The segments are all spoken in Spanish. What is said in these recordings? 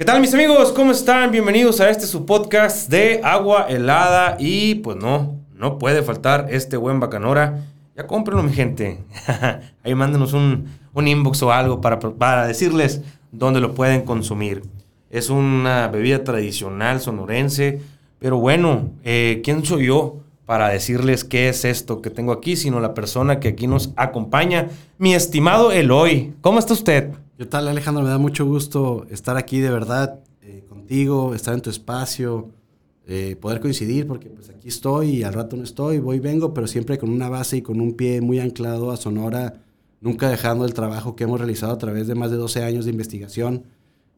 ¿Qué tal mis amigos? ¿Cómo están? Bienvenidos a este su podcast de agua helada y pues no, no puede faltar este buen bacanora. Ya cómprenlo mi gente. Ahí mándenos un, un inbox o algo para, para decirles dónde lo pueden consumir. Es una bebida tradicional sonorense, pero bueno, eh, ¿quién soy yo para decirles qué es esto que tengo aquí, sino la persona que aquí nos acompaña, mi estimado Eloy. ¿Cómo está usted? ¿Qué tal Alejandro? Me da mucho gusto estar aquí de verdad eh, contigo, estar en tu espacio, eh, poder coincidir, porque pues aquí estoy y al rato no estoy, voy y vengo, pero siempre con una base y con un pie muy anclado a Sonora, nunca dejando el trabajo que hemos realizado a través de más de 12 años de investigación,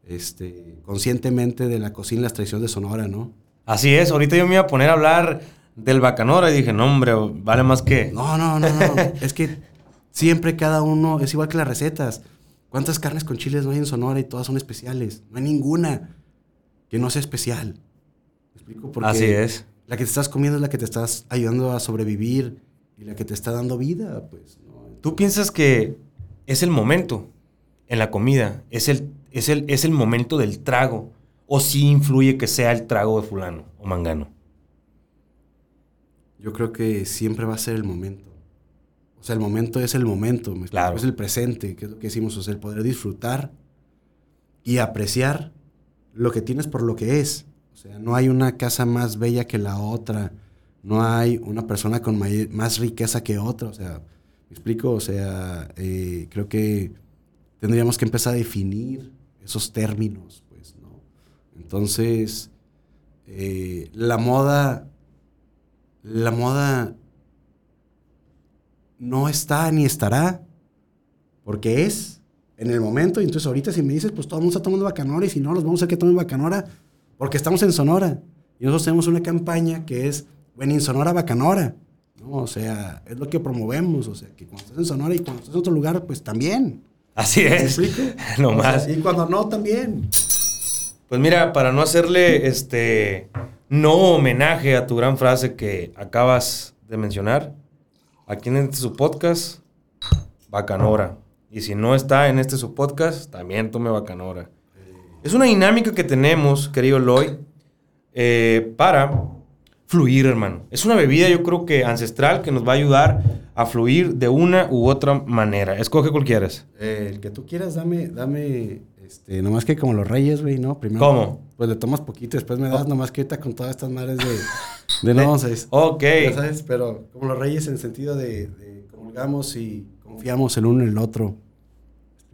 este, conscientemente de la cocina y las tradiciones de Sonora, ¿no? Así es, ahorita yo me iba a poner a hablar del bacanora y dije, no hombre, vale más que... No, no, no, no, es que siempre cada uno es igual que las recetas. ¿Cuántas carnes con chiles no hay en Sonora y todas son especiales? No hay ninguna que no sea especial. ¿Me explico? Porque Así es. La que te estás comiendo es la que te estás ayudando a sobrevivir y la que te está dando vida, pues. ¿no? ¿Tú piensas que es el momento en la comida? ¿Es el, es el, es el momento del trago? ¿O sí influye que sea el trago de fulano o mangano? Yo creo que siempre va a ser el momento. O sea, el momento es el momento, ¿me? Claro. es el presente, que es lo que decimos, o sea, el poder disfrutar y apreciar lo que tienes por lo que es. O sea, no hay una casa más bella que la otra, no hay una persona con más riqueza que otra, o sea, ¿me explico? O sea, eh, creo que tendríamos que empezar a definir esos términos, pues, ¿no? Entonces, eh, la moda, la moda no está ni estará, porque es en el momento. Y entonces ahorita si me dices, pues todo el mundo está tomando bacanora y si no, los vamos a hacer que tomen bacanora, porque estamos en Sonora. Y nosotros tenemos una campaña que es, bueno, en Sonora bacanora. ¿no? O sea, es lo que promovemos. O sea, que cuando estás en Sonora y cuando estás en otro lugar, pues también. Así ¿Me es. explico? No O más. sea, y cuando no, también. Pues mira, para no hacerle este no homenaje a tu gran frase que acabas de mencionar, aquí en este su podcast, Bacanora. Y si no está en este su podcast, también tome Bacanora. Es una dinámica que tenemos, querido Loy, eh, para fluir, hermano. Es una bebida, yo creo que ancestral, que nos va a ayudar a fluir de una u otra manera. Escoge cual quieras. Eh, el que tú quieras, dame, dame, este, nomás que como los reyes, güey, ¿no? Primero. ¿Cómo? Pues le tomas poquito, después me das, nomás que ahorita con todas estas madres de, de no, seis. Ok. Ya sabes, pero como los reyes en el sentido de, de comulgamos y confiamos el uno en el otro.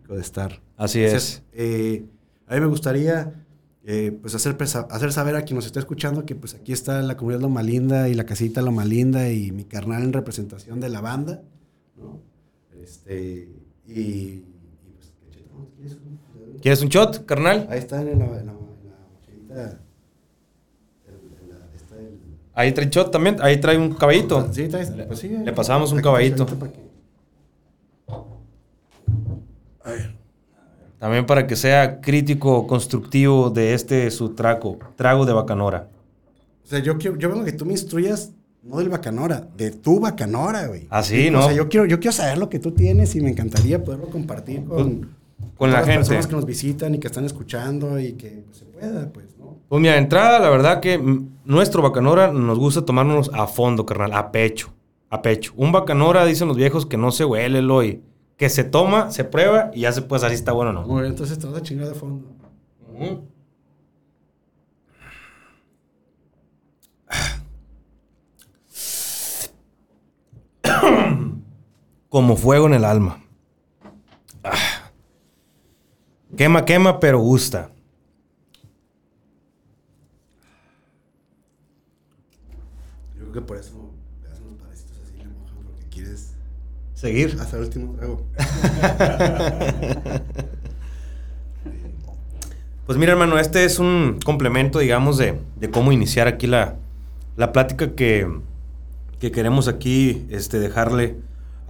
De estar. Así Entonces, eh, a mí me gustaría eh, pues hacer, hacer saber a quien nos está escuchando que pues aquí está la comunidad Loma Linda y la casita Loma Linda y mi carnal en representación de la banda, ¿no? Este, y, y, pues. ¿Quieres un- ¿Quieres un shot, carnal? Ahí está en la, en la, en la mochilita. el- en la- está el- Ahí trae shot también, ahí trae un caballito. Sí, está, pues sí, le pasamos un caballito. A ver. También para que sea crítico, constructivo de este su trago, trago de bacanora. O sea, yo quiero, yo vengo que tú me instruyas, no del bacanora, de tu bacanora, güey. Ah, sí, O ¿no? sea, yo quiero, yo quiero saber lo que tú tienes y me encantaría poderlo compartir con, con la todas las gente. personas que nos visitan y que están escuchando y que pues, se pueda, pues, ¿no? Pues mira, entrada, la verdad que mm, nuestro bacanora nos gusta tomárnoslos a fondo, carnal, a pecho, a pecho. Un bacanora, dicen los viejos, que no se huele, Eloy. Que se toma, se prueba y ya se puede saber si está bueno o no. Muy bien, entonces te vas a chingar de fondo. Como fuego en el alma. Ah. Quema, quema, pero gusta. Creo que por eso das unos parecitos así, le mojan porque quieres Seguir. hasta el último trago. Pues mira, hermano, este es un complemento, digamos, de, de cómo iniciar aquí la, la plática que, que queremos aquí este, dejarle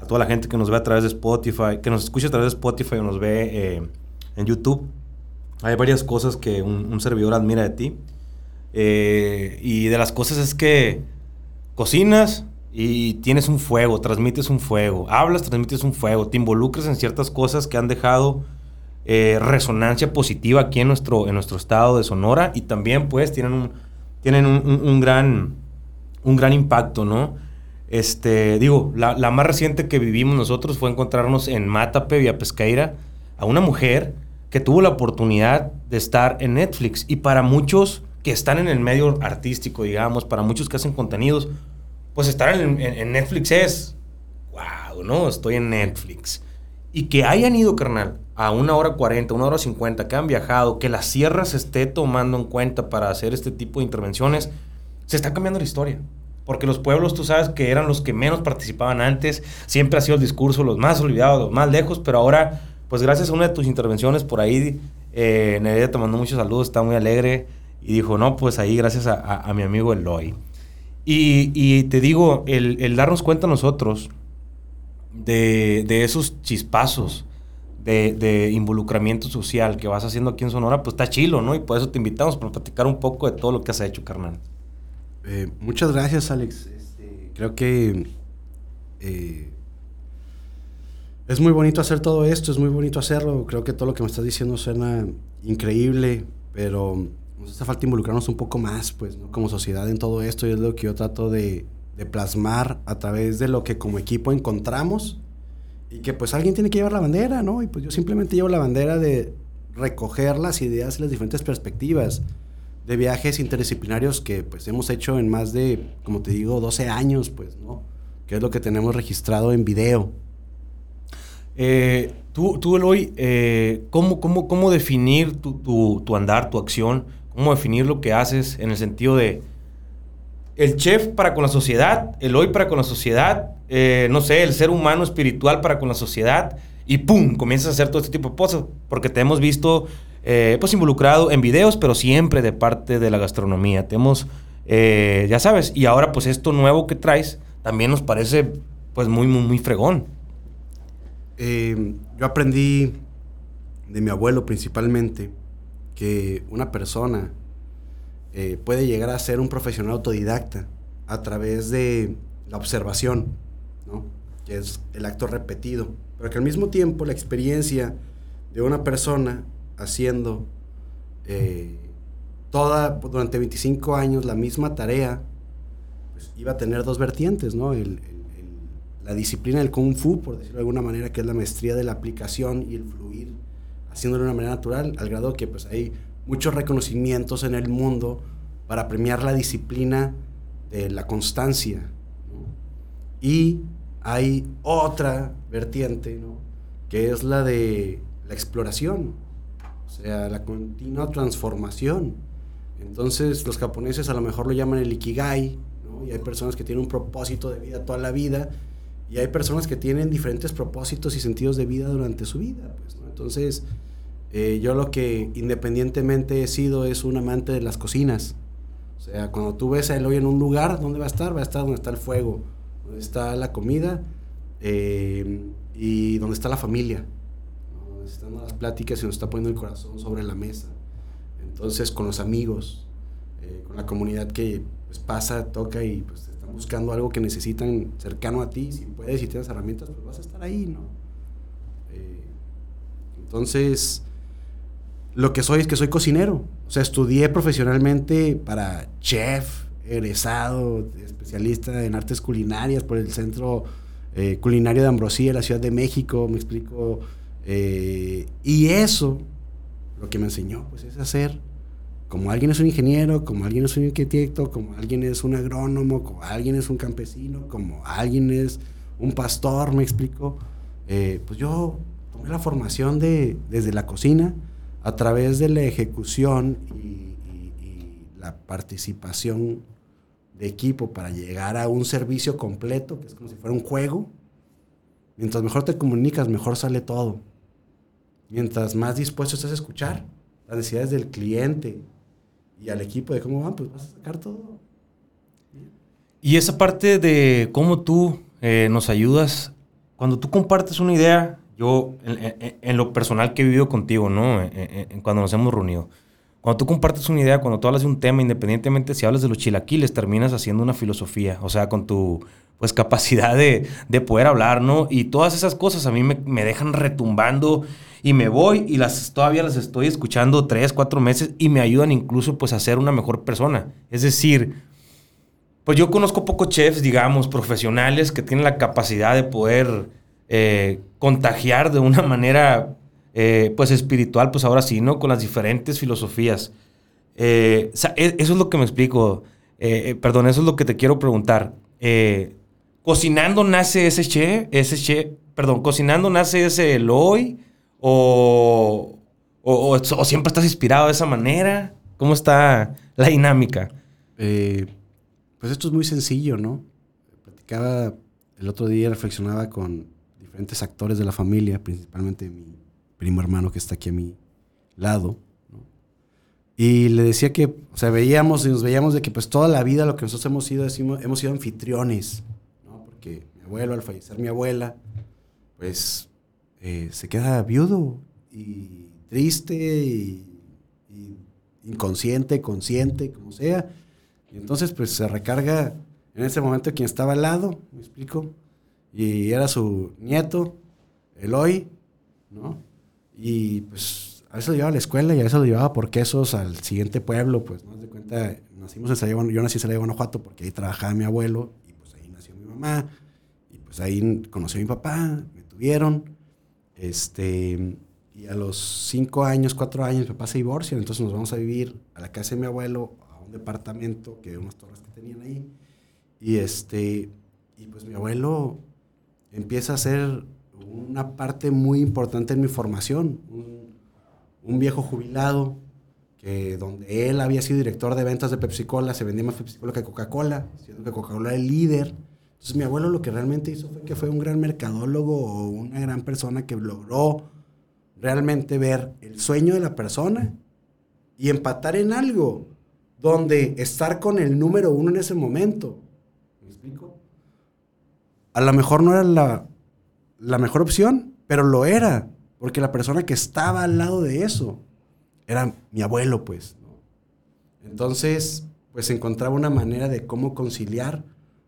a toda la gente que nos ve a través de Spotify, que nos escucha a través de Spotify o nos ve eh, en YouTube. Hay varias cosas que un, un servidor admira de ti. Eh, y de las cosas es que cocinas y tienes un fuego, transmites un fuego, hablas, transmites un fuego, te involucras en ciertas cosas que han dejado eh, resonancia positiva aquí en nuestro, en nuestro estado de Sonora y también pues tienen un, tienen un, gran, un gran impacto, ¿no? Este, digo, la, la, más reciente que vivimos nosotros fue encontrarnos en Matape, Vía Pesqueira, a una mujer que tuvo la oportunidad de estar en Netflix. Y para muchos que están en el medio artístico, digamos, para muchos que hacen contenidos, pues estar en, Netflix es, wow, ¿no? Estoy en Netflix. Y que hayan ido, carnal, a una hora cuarenta, una hora cincuenta, que han viajado, que la sierra se esté tomando en cuenta para hacer este tipo de intervenciones, se está cambiando la historia. Porque los pueblos, tú sabes que eran los que menos participaban antes, siempre ha sido el discurso los más olvidados, los más lejos, pero ahora, pues gracias a una de tus intervenciones por ahí, eh, Nereida te mandó muchos saludos, está muy alegre, y dijo, no, pues ahí gracias a, mi amigo Eloy. Y, y te digo, el, el, darnos cuenta nosotros de, de esos chispazos, de, involucramiento social que vas haciendo aquí en Sonora, pues está chilo, ¿no? Y por eso te invitamos para platicar un poco de todo lo que has hecho, carnal. Eh, muchas gracias, Alex. Este, creo que eh, es muy bonito hacer todo esto, es muy bonito hacerlo. Creo que todo lo que me estás diciendo suena increíble, pero nos hace falta involucrarnos un poco más, pues, ¿no? como sociedad en todo esto. Y es lo que yo trato de, de plasmar a través de lo que como equipo encontramos y que pues alguien tiene que llevar la bandera, ¿no? Y pues yo simplemente llevo la bandera de recoger las ideas y las diferentes perspectivas de viajes interdisciplinarios que pues hemos hecho en más de, como te digo, 12 años, pues, ¿no? Que es lo que tenemos registrado en video. Eh, tú, tú, Eloy, eh, ¿cómo, cómo, cómo, definir tu, tu, tu, andar, tu acción? ¿Cómo definir lo que haces en el sentido de el chef para con la sociedad, el hoy para con la sociedad, eh, no sé, el ser humano espiritual para con la sociedad, y ¡pum! Comienzas a hacer todo este tipo de cosas, porque te hemos visto eh, pues involucrado en videos, pero siempre de parte de la gastronomía. Te eh, ya sabes, y ahora pues esto nuevo que traes también nos parece pues muy, muy, muy fregón. yo aprendí de mi abuelo principalmente que una persona eh, puede llegar a ser un profesional autodidacta a través de la observación, ¿no? que es el acto repetido, pero que al mismo tiempo la experiencia de una persona haciendo eh, toda, durante 25 años la misma tarea, pues iba a tener dos vertientes, ¿no? la disciplina del kung fu, por decirlo de alguna manera, que es la maestría de la aplicación y el fluir, haciéndolo de una manera natural, al grado que pues hay muchos reconocimientos en el mundo para premiar la disciplina de la constancia. Y hay otra vertiente, que es la de la exploración, o sea, la continua transformación. Entonces los japoneses a lo mejor lo llaman el ikigai, y hay personas que tienen un propósito de vida toda la vida, y hay personas que tienen diferentes propósitos y sentidos de vida durante su vida. Pues, Entonces, eh, yo lo que independientemente he sido es un amante de las cocinas. O sea, cuando tú ves a Eloy en un lugar, ¿dónde va a estar? Va a estar donde está el fuego, donde está la comida eh, y donde está la familia. Donde están las pláticas y donde está poniendo el corazón sobre la mesa. Entonces, con los amigos, eh, con la comunidad que pues, pasa, toca y pues están buscando algo que necesitan cercano a ti. Si puedes y tienes herramientas, pues vas a estar ahí, ¿no? Entonces lo que soy es que soy cocinero. O sea, estudié profesionalmente para chef, egresado, especialista en artes culinarias por el Centro eh, Culinario de Ambrosía la Ciudad de México, me explico. Eh, y eso, lo que me enseñó, pues es hacer, como alguien es un ingeniero, como alguien es un arquitecto, como alguien es un agrónomo, como alguien es un campesino, como alguien es un pastor, me explico. Eh, pues yo tomé la formación de, desde la cocina, a través de la ejecución y, la participación de equipo para llegar a un servicio completo, que es como si fuera un juego, mientras mejor te comunicas, mejor sale todo. Mientras más dispuesto estás a escuchar las necesidades del cliente y al equipo de cómo van, pues vas a sacar todo. Y esa parte de cómo tú eh, nos ayudas, cuando tú compartes una idea, yo, en, lo personal que he vivido contigo, ¿no? cuando nos hemos reunido. Cuando tú compartes una idea, cuando tú hablas de un tema, independientemente si hablas de los chilaquiles, terminas haciendo una filosofía. O sea, con tu pues capacidad de, de poder hablar, ¿no? Y todas esas cosas a mí me, me dejan retumbando y me voy y las todavía las estoy escuchando tres, cuatro meses y me ayudan incluso pues a ser una mejor persona. Es decir, pues yo conozco pocos chefs, digamos, profesionales que tienen la capacidad de poder eh, contagiar de una manera eh, pues espiritual, pues ahora sí, ¿no? Con las diferentes filosofías. Eh, e, eso es lo que me explico. perdón, eso es lo que te quiero preguntar. ¿Cocinando nace ese che? Ese che, perdón, ¿cocinando nace ese Eloy? ¿O, o, o, siempre estás inspirado de esa manera? ¿Cómo está la dinámica? pues esto es muy sencillo, ¿no? Platicaba el otro día, reflexionaba con diferentes actores de la familia, principalmente mi primo hermano que está aquí a mi lado, ¿no? Y le decía que, o sea, veíamos y nos veíamos de que pues toda la vida lo que nosotros hemos sido, decimos, hemos sido anfitriones, ¿no? Porque mi abuelo, al fallecer mi abuela, pues eh, se queda viudo y triste y, inconsciente, consciente, como sea. Y entonces pues se recarga en ese momento quien estaba al lado, me explico, y era su nieto, Eloy, ¿no? Y pues a veces lo llevaba a la escuela y a veces lo llevaba por quesos al siguiente pueblo, pues no de cuenta, nacimos en Salaya, yo nací en Salaya, Guanajuato porque ahí trabajaba mi abuelo y pues ahí nació mi mamá. Y pues ahí conocí a mi papá, me tuvieron, este, y a los cinco años, cuatro años mi papá se divorcia, entonces nos vamos a vivir a la casa de mi abuelo, a un departamento, que unas torres que tenían ahí, y este, y pues mi abuelo empieza a ser una parte muy importante en mi formación. Un, viejo jubilado que donde él había sido director de ventas de Pepsi Cola, se vendía más Pepsi Cola que Coca-Cola, siendo que Coca-Cola era el líder. Entonces mi abuelo lo que realmente hizo fue que fue un gran mercadólogo o una gran persona que logró realmente ver el sueño de la persona y empatar en algo donde estar con el número uno en ese momento. A lo mejor no era la la mejor opción, pero lo era, porque la persona que estaba al lado de eso era mi abuelo, pues. Entonces, pues encontraba una manera de cómo conciliar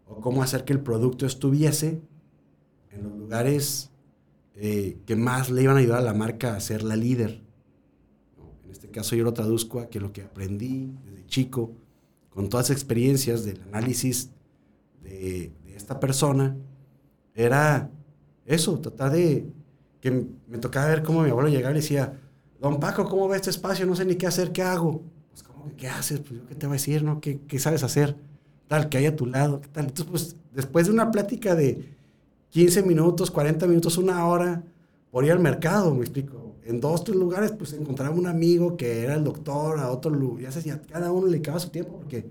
o cómo hacer que el producto estuviese en los lugares eh, que más le iban a ayudar a la marca a ser la líder. En este caso yo lo traduzco a que lo que aprendí desde chico, con todas las experiencias del análisis de, de esta persona, era eso, tratar de que me tocaba ver cómo mi abuelo llegaba y decía, don Paco, ¿cómo ve este espacio? No sé ni qué hacer, ¿qué hago? Pues, ¿cómo que qué haces? Pues, ¿yo qué te voy a decir, no? ¿Qué, ¿Qué, sabes hacer? Tal, que hay a tu lado, ¿qué tal? Entonces, pues, después de una plática de 15 minutos, 40 minutos, una hora, por ir al mercado, me explico. En dos, tres lugares, pues, encontraba un amigo que era el doctor, a otro lugar, ya sé, cada uno le dedicaba su tiempo, porque,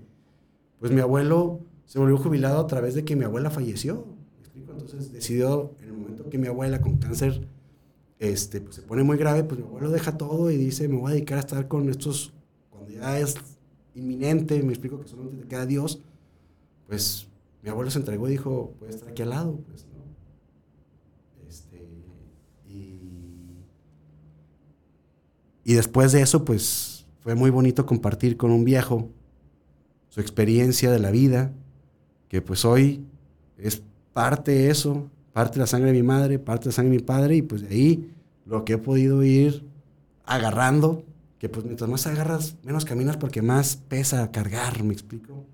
pues, mi abuelo se volvió jubilado a través de que mi abuela falleció. Entonces decidió, en el momento que mi abuela con cáncer este, pues, se pone muy grave, pues mi abuelo deja todo y dice, me voy a dedicar a estar con estos, cuando ya es inminente, me explico que solamente te queda Dios, pues mi abuelo se entregó y dijo, puede estar aquí al lado, pues, ¿no? Este, y, y después de eso, pues fue muy bonito compartir con un viejo su experiencia de la vida, que pues hoy es parte eso, parte la sangre de mi madre, parte la sangre de mi padre, y pues de ahí lo que he podido ir agarrando, que pues mientras más agarras, menos caminas porque más pesa cargar, ¿me explico?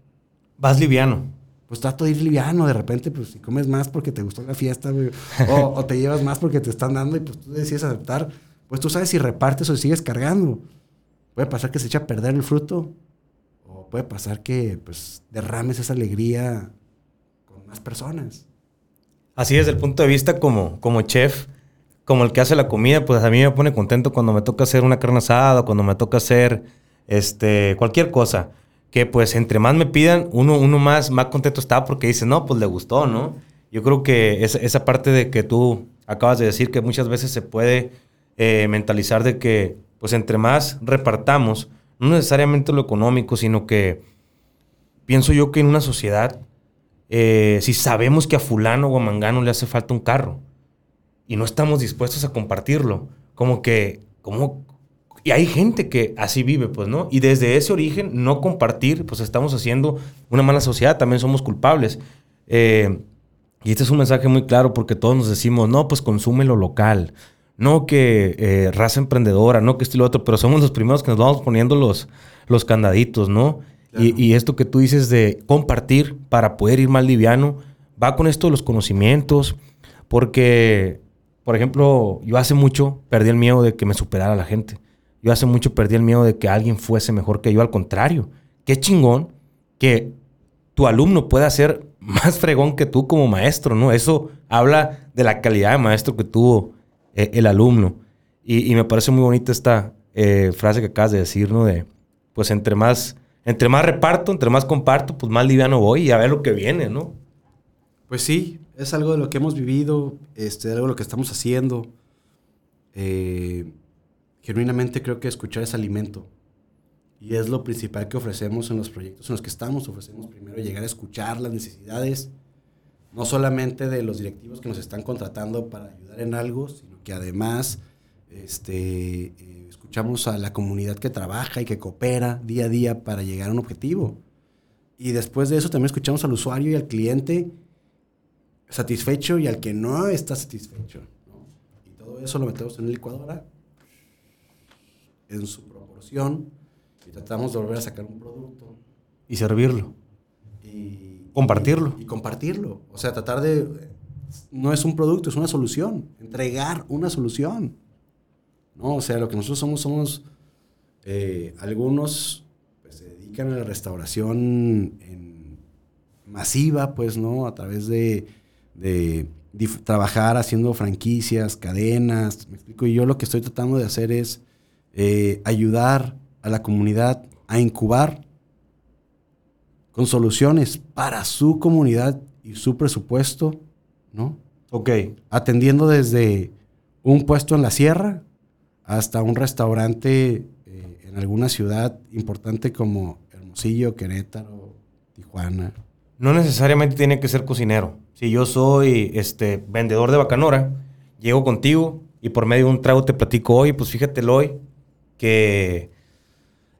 Vas liviano. Pues trato de ir liviano, de repente, pues si comes más porque te gustó la fiesta, o, o, te llevas más porque te están dando y pues tú decides aceptar, pues tú sabes si repartes o si sigues cargando. Puede pasar que se eche a perder el fruto, o puede pasar que pues derrames esa alegría con más personas. Así desde el punto de vista como, como chef, como el que hace la comida, pues a mí me pone contento cuando me toca hacer una carne asada, cuando me toca hacer este, cualquier cosa. Que pues entre más me pidan, uno, uno más, más contento está porque dice, no, pues le gustó, ¿no? Yo creo que esa, esa parte de que tú acabas de decir que muchas veces se puede eh, mentalizar de que pues entre más repartamos, no necesariamente lo económico, sino que pienso yo que en una sociedad eh, si sabemos que a fulano o a mangano le hace falta un carro y no estamos dispuestos a compartirlo, como que, como, y hay gente que así vive, pues, ¿no? Y desde ese origen, no compartir, pues estamos haciendo una mala sociedad, también somos culpables. Eh, y este es un mensaje muy claro porque todos nos decimos, no, pues consume lo local, no que eh, raza emprendedora, no que estilo otro, pero somos los primeros que nos vamos poniendo los, los candaditos, ¿no? Y, y, esto que tú dices de compartir para poder ir más liviano, va con esto de los conocimientos, porque, por ejemplo, yo hace mucho perdí el miedo de que me superara la gente. Yo hace mucho perdí el miedo de que alguien fuese mejor que yo, al contrario. Qué chingón que tu alumno pueda ser más fregón que tú como maestro, ¿no? Eso habla de la calidad de maestro que tuvo eh, el alumno. Y, me parece muy bonita esta eh, frase que acabas de decir, ¿no? De, pues entre más, entre más reparto, entre más comparto, pues más liviano voy y a ver lo que viene, ¿no? Pues sí, es algo de lo que hemos vivido, este, algo de lo que estamos haciendo. Eh, genuinamente creo que escuchar es alimento. Y es lo principal que ofrecemos en los proyectos en los que estamos. Ofrecemos primero llegar a escuchar las necesidades, no solamente de los directivos que nos están contratando para ayudar en algo, sino que además este, escuchamos a la comunidad que trabaja y que coopera día a día para llegar a un objetivo. Y después de eso también escuchamos al usuario y al cliente satisfecho y al que no está satisfecho. Y todo eso lo metemos en la licuadora en su proporción y tratamos de volver a sacar un producto. Y servirlo. Y compartirlo. Y, compartirlo. O sea, tratar de... No es un producto, es una solución. Entregar una solución. ¿No? O sea, lo que nosotros somos, somos... Eh, algunos pues, se dedican a la restauración en masiva, pues, ¿no? A través de, de trabajar haciendo franquicias, cadenas. Me explico. Y yo lo que estoy tratando de hacer es eh, ayudar a la comunidad a incubar con soluciones para su comunidad y su presupuesto, ¿no? Ok. Atendiendo desde un puesto en la sierra hasta un restaurante eh, en alguna ciudad importante como Hermosillo, Querétaro, Tijuana. No necesariamente tiene que ser cocinero. Si yo soy este vendedor de bacanora, llego contigo y por medio de un trago te platico hoy, pues fíjate hoy que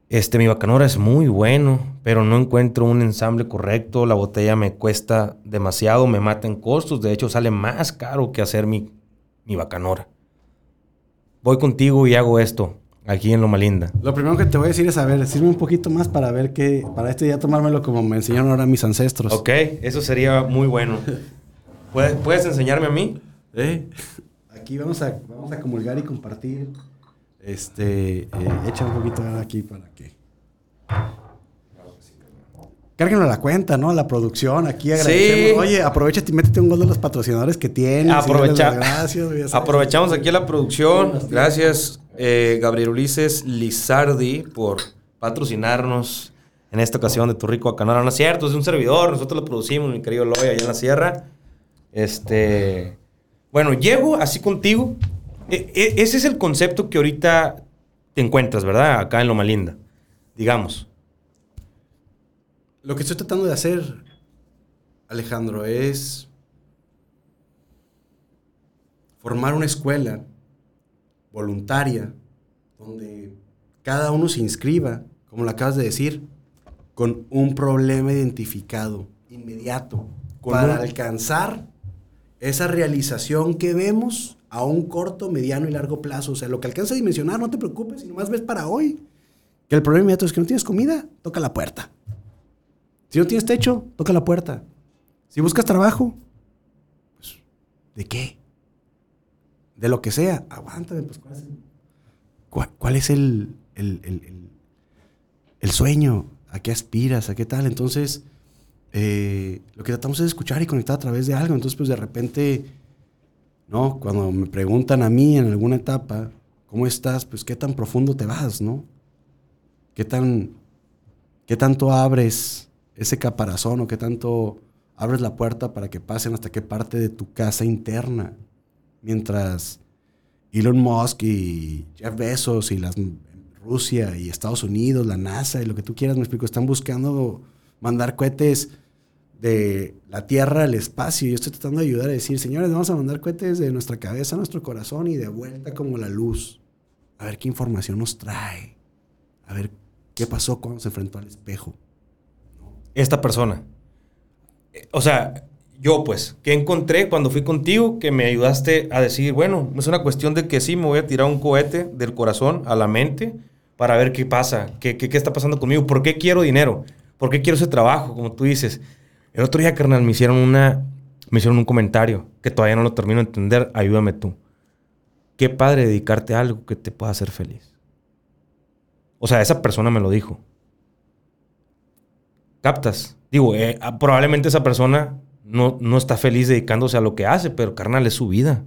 este, mi bacanora es muy bueno, pero no encuentro un ensamble correcto. La botella me cuesta demasiado, me mata en costos. De hecho, sale más caro que hacer mi, mi bacanora. Voy contigo y hago esto aquí en Loma Linda. Lo primero que te voy a decir es, a ver, sirve un poquito más para ver qué, para este día tomármelo como me enseñaron ahora mis ancestros. Ok, eso sería muy bueno. ¿Puedes, ¿puedes enseñarme a mí? ¿Eh? Aquí vamos a, vamos a comulgar y compartir este, eh, echa un poquito aquí para que. Cárguenlo a la cuenta, ¿no? A la producción, aquí agradecemos. Oye, aprovecha y métete un gol de los patrocinadores que tienes. Aprovecha, gracias. Aprovechamos aquí la producción. Gracias, eh, Gabriel Ulises Lizardi, por patrocinarnos en esta ocasión de Tu Rico Acanora. No es cierto, es un servidor. Nosotros lo producimos, mi querido Loy, allá en la sierra. Este. Bueno, llego así contigo e, e, ese es el concepto que ahorita te encuentras, ¿verdad? Acá en Loma Linda, digamos. Lo que estoy tratando de hacer, Alejandro, es formar una escuela voluntaria donde cada uno se inscriba, como lo acabas de decir, con un problema identificado, inmediato, para alcanzar esa realización que vemos a un corto, mediano y largo plazo. O sea, lo que alcanza a dimensionar, no te preocupes, si nomás ves para hoy. Que el problema inmediato es que no tienes comida, toca la puerta. Si no tienes techo, toca la puerta. Si buscas trabajo, pues, ¿de qué? De lo que sea. Aguántame, pues, ¿cuál es el, el, sueño? ¿A qué aspiras? ¿A qué tal? Entonces, eh, lo que tratamos es escuchar y conectar a través de algo. Entonces, pues, de repente ¿no? Cuando me preguntan a mí en alguna etapa, ¿cómo estás? Pues qué tan profundo te vas, ¿no? ¿Qué tan qué tanto abres ese caparazón o qué tanto abres la puerta para que pasen hasta qué parte de tu casa interna? Mientras Elon Musk y Jeff Bezos y las Rusia y Estados Unidos, la NASA y lo que tú quieras, me explico, están buscando mandar cohetes de la Tierra al espacio. Yo estoy tratando de ayudar a decir, señores, vamos a mandar cohetes de nuestra cabeza a nuestro corazón y de vuelta como la luz. A ver qué información nos trae. A ver qué pasó cuando se enfrentó al espejo. Esta persona. O sea, yo pues, ¿qué encontré cuando fui contigo que me ayudaste a decir, bueno, es una cuestión de que sí, me voy a tirar un cohete del corazón a la mente para ver qué pasa, qué, qué, qué está pasando conmigo, por qué quiero dinero, por qué quiero ese trabajo, como tú dices. El otro día, carnal, me hicieron una, me hicieron un comentario que todavía no lo termino de entender, ayúdame tú. Qué padre dedicarte a algo que te pueda hacer feliz. O sea, esa persona me lo dijo. Digo, eh, probablemente esa persona no, no está feliz dedicándose a lo que hace, pero carnal, es su vida.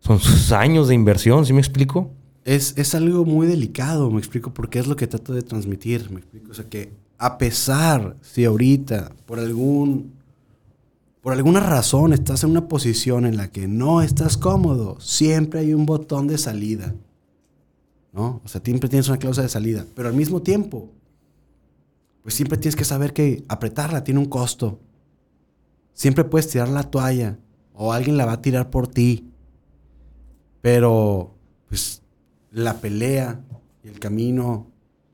Son sus años de inversión, ¿sí me explico? Es, es algo muy delicado, me explico, porque es lo que trato de transmitir, me explico. O sea, que a pesar si ahorita, por algún por alguna razón estás en una posición en la que no estás cómodo, siempre hay un botón de salida. ¿No? O sea, siempre tienes una cláusula de salida. Pero al mismo tiempo, pues siempre tienes que saber que apretarla tiene un costo. Siempre puedes tirar la toalla o alguien la va a tirar por ti. Pero, pues, la pelea y el camino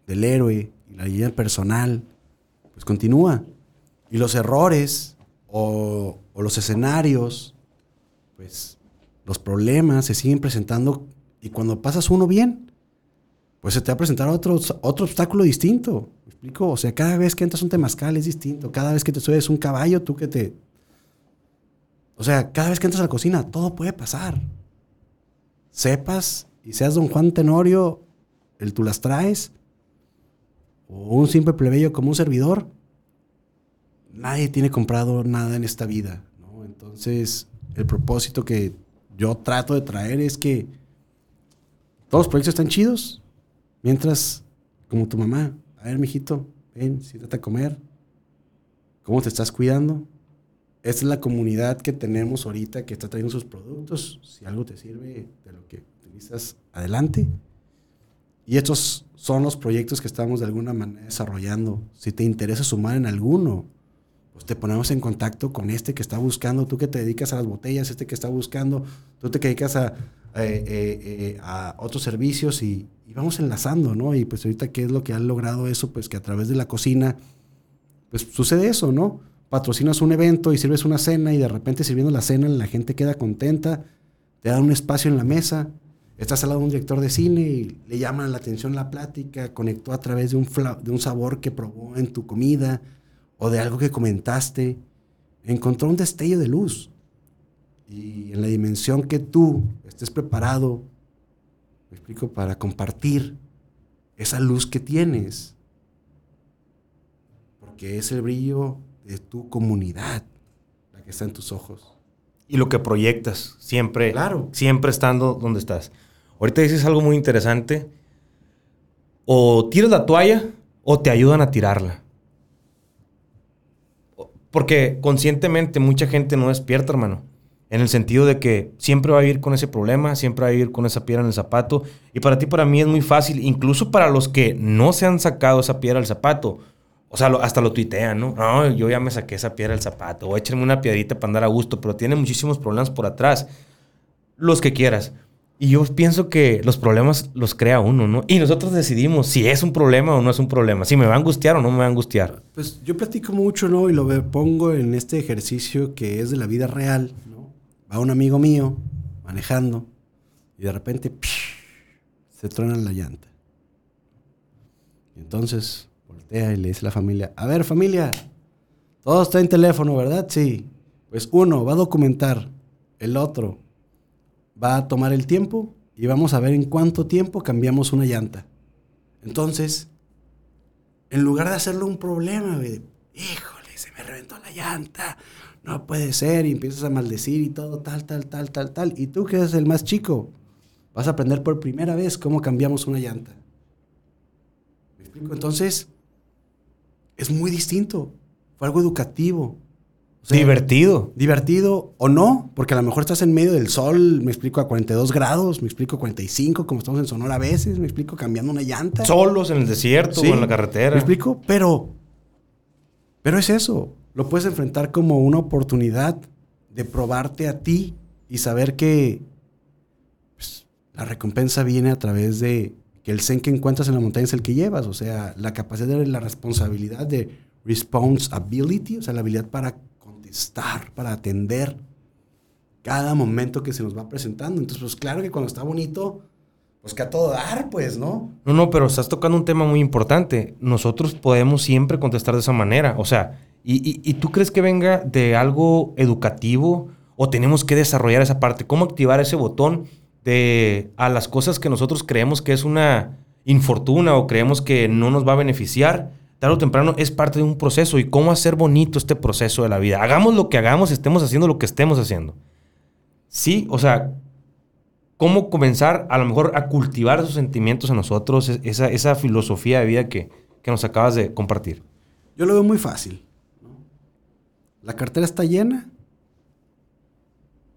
del héroe y la vida personal, pues continúa. Y los errores o, o los escenarios, pues, los problemas se siguen presentando y cuando pasas uno bien, pues se te va a presentar otro, otro obstáculo distinto. ¿Me explico? O sea, cada vez que entras un temazcal es distinto. Cada vez que te subes un caballo, tú que te o sea, cada vez que entras a la cocina, todo puede pasar. Sepas y seas don Juan Tenorio, el tú las traes, o un simple plebeyo como un servidor, nadie tiene comprado nada en esta vida. Entonces, el propósito que yo trato de traer es que todos los proyectos están chidos, mientras, como tu mamá, a ver, mijito, ven, siéntate a comer, ¿cómo te estás cuidando? Esta es la comunidad que tenemos ahorita que está trayendo sus productos. Si algo te sirve de lo que utilizas, adelante. Y estos son los proyectos que estamos de alguna manera desarrollando. Si te interesa sumar en alguno, pues te ponemos en contacto con este que está buscando, tú que te dedicas a las botellas, este que está buscando, tú te dedicas a, eh, eh, eh, a otros servicios y, vamos enlazando, ¿no? Y pues ahorita, ¿qué es lo que han logrado eso? Pues que a través de la cocina, pues sucede eso, ¿no? patrocinas un evento y sirves una cena y de repente sirviendo la cena la gente queda contenta, te dan un espacio en la mesa, estás al lado de un director de cine y le llaman la atención la plática, conectó a través de un, de un sabor que probó en tu comida o de algo que comentaste, encontró un destello de luz. Y en la dimensión que tú estés preparado, me explico, para compartir esa luz que tienes, porque es el brillo de tu comunidad, la que está en tus ojos. Y lo que proyectas, siempre, claro. siempre estando donde estás. Ahorita dices algo muy interesante. O tiras la toalla o te ayudan a tirarla. Porque conscientemente mucha gente no despierta, hermano. En el sentido de que siempre va a vivir con ese problema, siempre va a vivir con esa piedra en el zapato. Y para ti, para mí es muy fácil, incluso para los que no se han sacado esa piedra del zapato, o sea, hasta lo tuitean, ¿no? No, yo ya me saqué esa piedra del zapato. O échenme una piedrita para andar a gusto. Pero tiene muchísimos problemas por atrás. Los que quieras. Y yo pienso que los problemas los crea uno, ¿no? Y nosotros decidimos si es un problema o no es un problema. Si me va a angustiar o no me va a angustiar. Pues yo platico mucho, ¿no? Y lo pongo en este ejercicio que es de la vida real, ¿no? Va un amigo mío manejando y de repente se truena la llanta. Entonces y le dice a la familia, a ver familia, todo está en teléfono, ¿verdad? Sí. Pues uno va a documentar, el otro va a tomar el tiempo y vamos a ver en cuánto tiempo cambiamos una llanta. Entonces, en lugar de hacerlo un problema, híjole, se me reventó la llanta, no puede ser, y empiezas a maldecir y todo, tal, tal, tal, tal, tal, y tú que eres el más chico, vas a aprender por primera vez cómo cambiamos una llanta. ¿Me explico? Entonces, es muy distinto. Fue algo educativo. Divertido. Divertido o no, porque a lo mejor estás en medio del sol, me explico a 42 grados, me explico a 45, como estamos en Sonora a veces, me explico cambiando una llanta. Solos en el desierto o en la carretera. Me explico, pero, pero es eso. Lo puedes enfrentar como una oportunidad de probarte a ti y saber que pues, la recompensa viene a través de que el zen que encuentras en la montaña es el que llevas, o sea, la capacidad de la responsabilidad de responsibility, o sea, la habilidad para estar, para atender cada momento que se nos va presentando. Entonces, pues claro que cuando está bonito, pues que a todo dar, pues, ¿no? No, no, pero estás tocando un tema muy importante. Nosotros podemos siempre contestar de esa manera. O sea, ¿y, y, tú crees que venga de algo educativo o tenemos que desarrollar esa parte? ¿Cómo activar ese botón de a las cosas que nosotros creemos que es una infortuna o creemos que no nos va a beneficiar? Tarde o temprano es parte de un proceso y cómo hacer bonito este proceso de la vida. Hagamos lo que hagamos, estemos haciendo lo que estemos haciendo. Sí, o sea, cómo comenzar a lo mejor a cultivar esos sentimientos en nosotros, esa, esa filosofía de vida que, que, nos acabas de compartir? Yo lo veo muy fácil. La cartera está llena.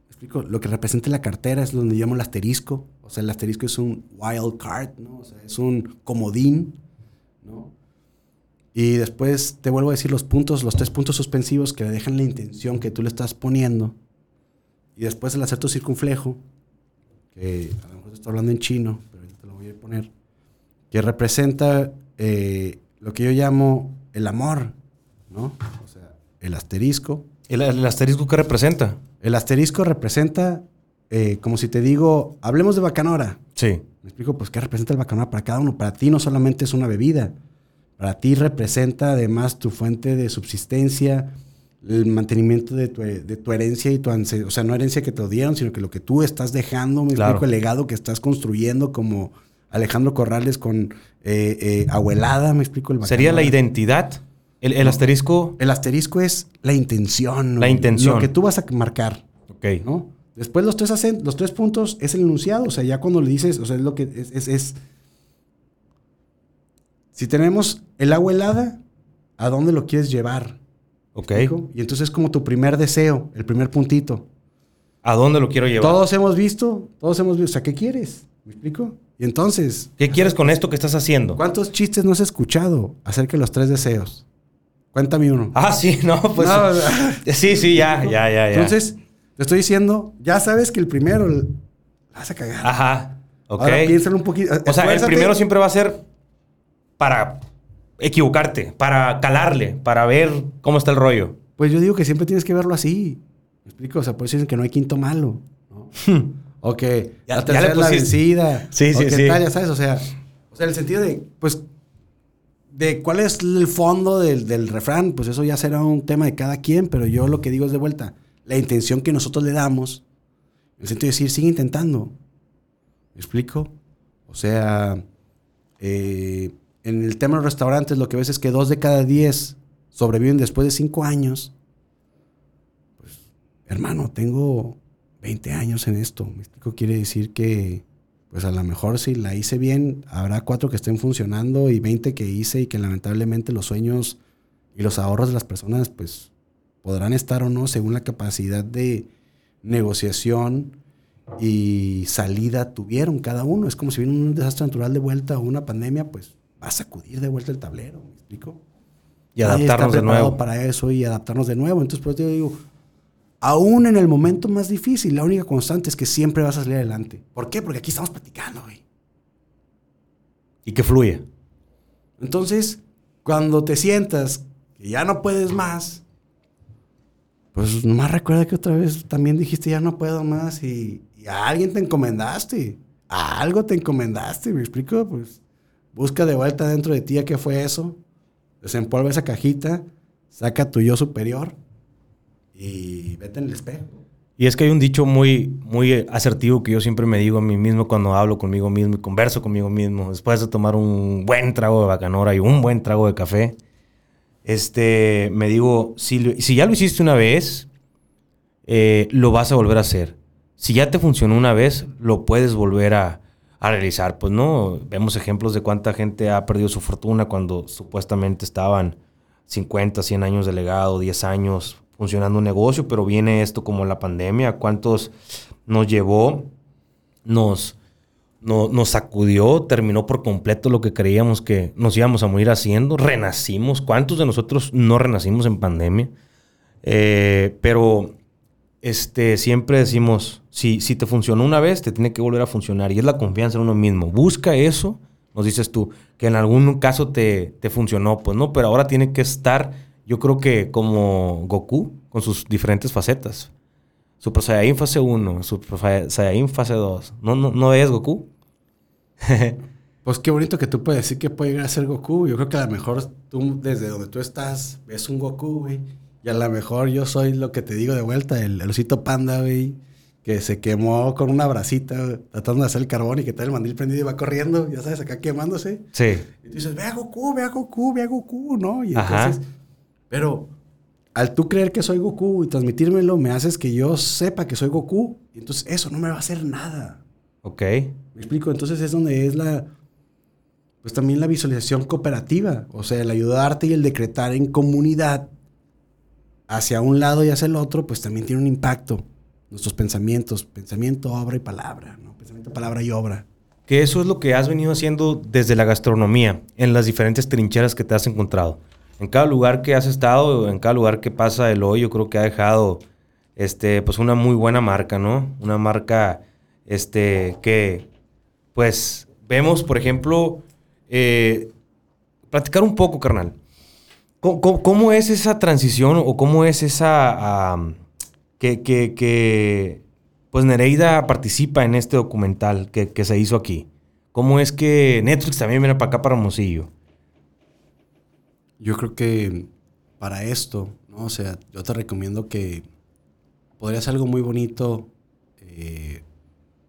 explico? Lo que representa la cartera es donde llamo el asterisco. O sea, el asterisco es un wild card, ¿no? O sea, es un comodín, ¿no? Y después te vuelvo a decir los puntos, los tres puntos suspensivos que dejan la intención que tú le estás poniendo. Y después el acerto circunflejo, que a lo mejor estoy hablando en chino, pero ahorita lo voy a poner, que representa eh, lo que yo llamo el amor, ¿no? O sea, el asterisco. ¿El, asterisco qué representa? El asterisco representa, eh, como si te digo, hablemos de bacanora. Sí. Me explico, pues, ¿qué representa el bacanora para cada uno? Para ti no solamente es una bebida, para ti representa además tu fuente de subsistencia, el mantenimiento de tu, de tu herencia y tu o sea, no herencia que te dieron, sino que lo que tú estás dejando, me explico, el legado que estás construyendo como Alejandro Corrales con eh, eh, Abuelada, me explico. El ¿Sería la identidad? El, asterisco. El asterisco es la intención. La intención. Lo que tú vas a marcar. Ok. ¿no? Después los tres, los tres puntos es el enunciado. O sea, ya cuando le dices, o sea, es lo que es, es, si tenemos el agua helada, ¿a dónde lo quieres llevar? Ok. Y entonces es como tu primer deseo, el primer puntito. ¿A dónde lo quiero llevar? Todos hemos visto, todos hemos visto. O sea, ¿qué quieres? ¿Me explico? Y entonces. ¿Qué quieres con esto que estás haciendo? ¿Cuántos chistes no has escuchado acerca de los tres deseos? Cuéntame uno. Ah, sí, no, pues. sí, sí, ya, ya, ya, ya. Entonces, te estoy diciendo, ya sabes que el primero vas a cagar. Ajá. Ok. Ahora piénsalo un poquito. O sea, el primero siempre va a ser para equivocarte, para calarle, para ver cómo está el rollo. Pues yo digo que siempre tienes que verlo así. ¿Me explico? O sea, por eso dicen que no hay quinto malo. ¿no? o que ya, la tercera la vencida. Sí, sí, sí. ya sabes, o sea, o sea, el sentido de, pues, de cuál es el fondo del, del, refrán, pues eso ya será un tema de cada quien, pero yo lo que digo es de vuelta, la intención que nosotros le damos, el sentido de decir, sigue intentando. ¿Me explico? O sea, eh, en el tema de los restaurantes lo que ves es que dos de cada diez sobreviven después de cinco años. Pues, hermano, tengo 20 años en esto. ¿Me? Quiere decir que, pues a lo mejor si la hice bien, habrá cuatro que estén funcionando y 20 que hice y que lamentablemente los sueños y los ahorros de las personas, pues podrán estar o no según la capacidad de negociación y salida tuvieron cada uno. Es como si viene un desastre natural de vuelta o una pandemia, pues va a sacudir de vuelta el tablero, ¿me explico? Y adaptarnos de nuevo. para eso y adaptarnos de nuevo. Entonces, pues yo digo, aún en el momento más difícil, la única constante es que siempre vas a salir adelante. ¿Por qué? Porque aquí estamos platicando, güey. Y que fluye. Entonces, cuando te sientas que ya no puedes más, pues nomás recuerda que otra vez también dijiste ya no puedo más y, y a alguien te encomendaste. A algo te encomendaste, ¿me explico? Pues Busca de vuelta dentro de ti a qué fue eso. Desempolva esa cajita, saca tu yo superior y vete en el espejo. Y es que hay un dicho muy, muy asertivo que yo siempre me digo a mí mismo cuando hablo conmigo mismo y converso conmigo mismo. Después de tomar un buen trago de bacanora y un buen trago de café, este, me digo, si, si ya lo hiciste una vez, eh, lo vas a volver a hacer. Si ya te funcionó una vez, lo puedes volver a, a realizar. Pues no, vemos ejemplos de cuánta gente ha perdido su fortuna cuando supuestamente estaban 50, 100 años de legado, 10 años funcionando un negocio, pero viene esto como la pandemia, cuántos nos llevó, nos, no, nos sacudió, terminó por completo lo que creíamos que nos íbamos a morir haciendo, renacimos, cuántos de nosotros no renacimos en pandemia, eh, pero este, siempre decimos, si, si te funcionó una vez, te tiene que volver a funcionar. Y es la confianza en uno mismo. Busca eso, nos dices tú, que en algún caso te, te funcionó, pues no, pero ahora tiene que estar, yo creo que como Goku, con sus diferentes facetas. Super Saiyajin fase 1, Super Saiyajin fase 2. ¿No, no, no es Goku? pues qué bonito que tú puedes decir que puede llegar a ser Goku. Yo creo que a lo mejor tú, desde donde tú estás, ves un Goku, güey. Y a lo mejor yo soy lo que te digo de vuelta, el, el osito panda, güey. Que se quemó con una bracita tratando de hacer el carbón y que está el mandil prendido y va corriendo, ya sabes, acá quemándose. Sí. Y tú dices, ve a Goku, ve a Goku, ve a Goku, ¿no? Y entonces, pero al tú creer que soy Goku y transmitírmelo, me haces que yo sepa que soy Goku. Y entonces eso no me va a hacer nada. Ok. ¿Me explico? Entonces es donde es la... Pues también la visualización cooperativa. O sea, el ayudarte y el decretar en comunidad hacia un lado y hacia el otro, pues también tiene un impacto. Nuestros pensamientos, pensamiento, obra y palabra, ¿no? Pensamiento, palabra y obra. Que eso es lo que has venido haciendo desde la gastronomía, en las diferentes trincheras que te has encontrado en cada lugar que has estado, en cada lugar que pasa el hoyo, creo que ha dejado este, pues una muy buena marca, ¿no? Una marca este, que, pues, vemos, por ejemplo, eh, platicar un poco, carnal. ¿Cómo, es esa transición o cómo es esa... que, que, pues Nereida participa en este documental que, que, se hizo aquí? ¿Cómo es que Netflix también viene para acá, para Hermosillo? Yo creo que para esto, ¿no? O sea, yo te recomiendo que podría ser algo muy bonito eh,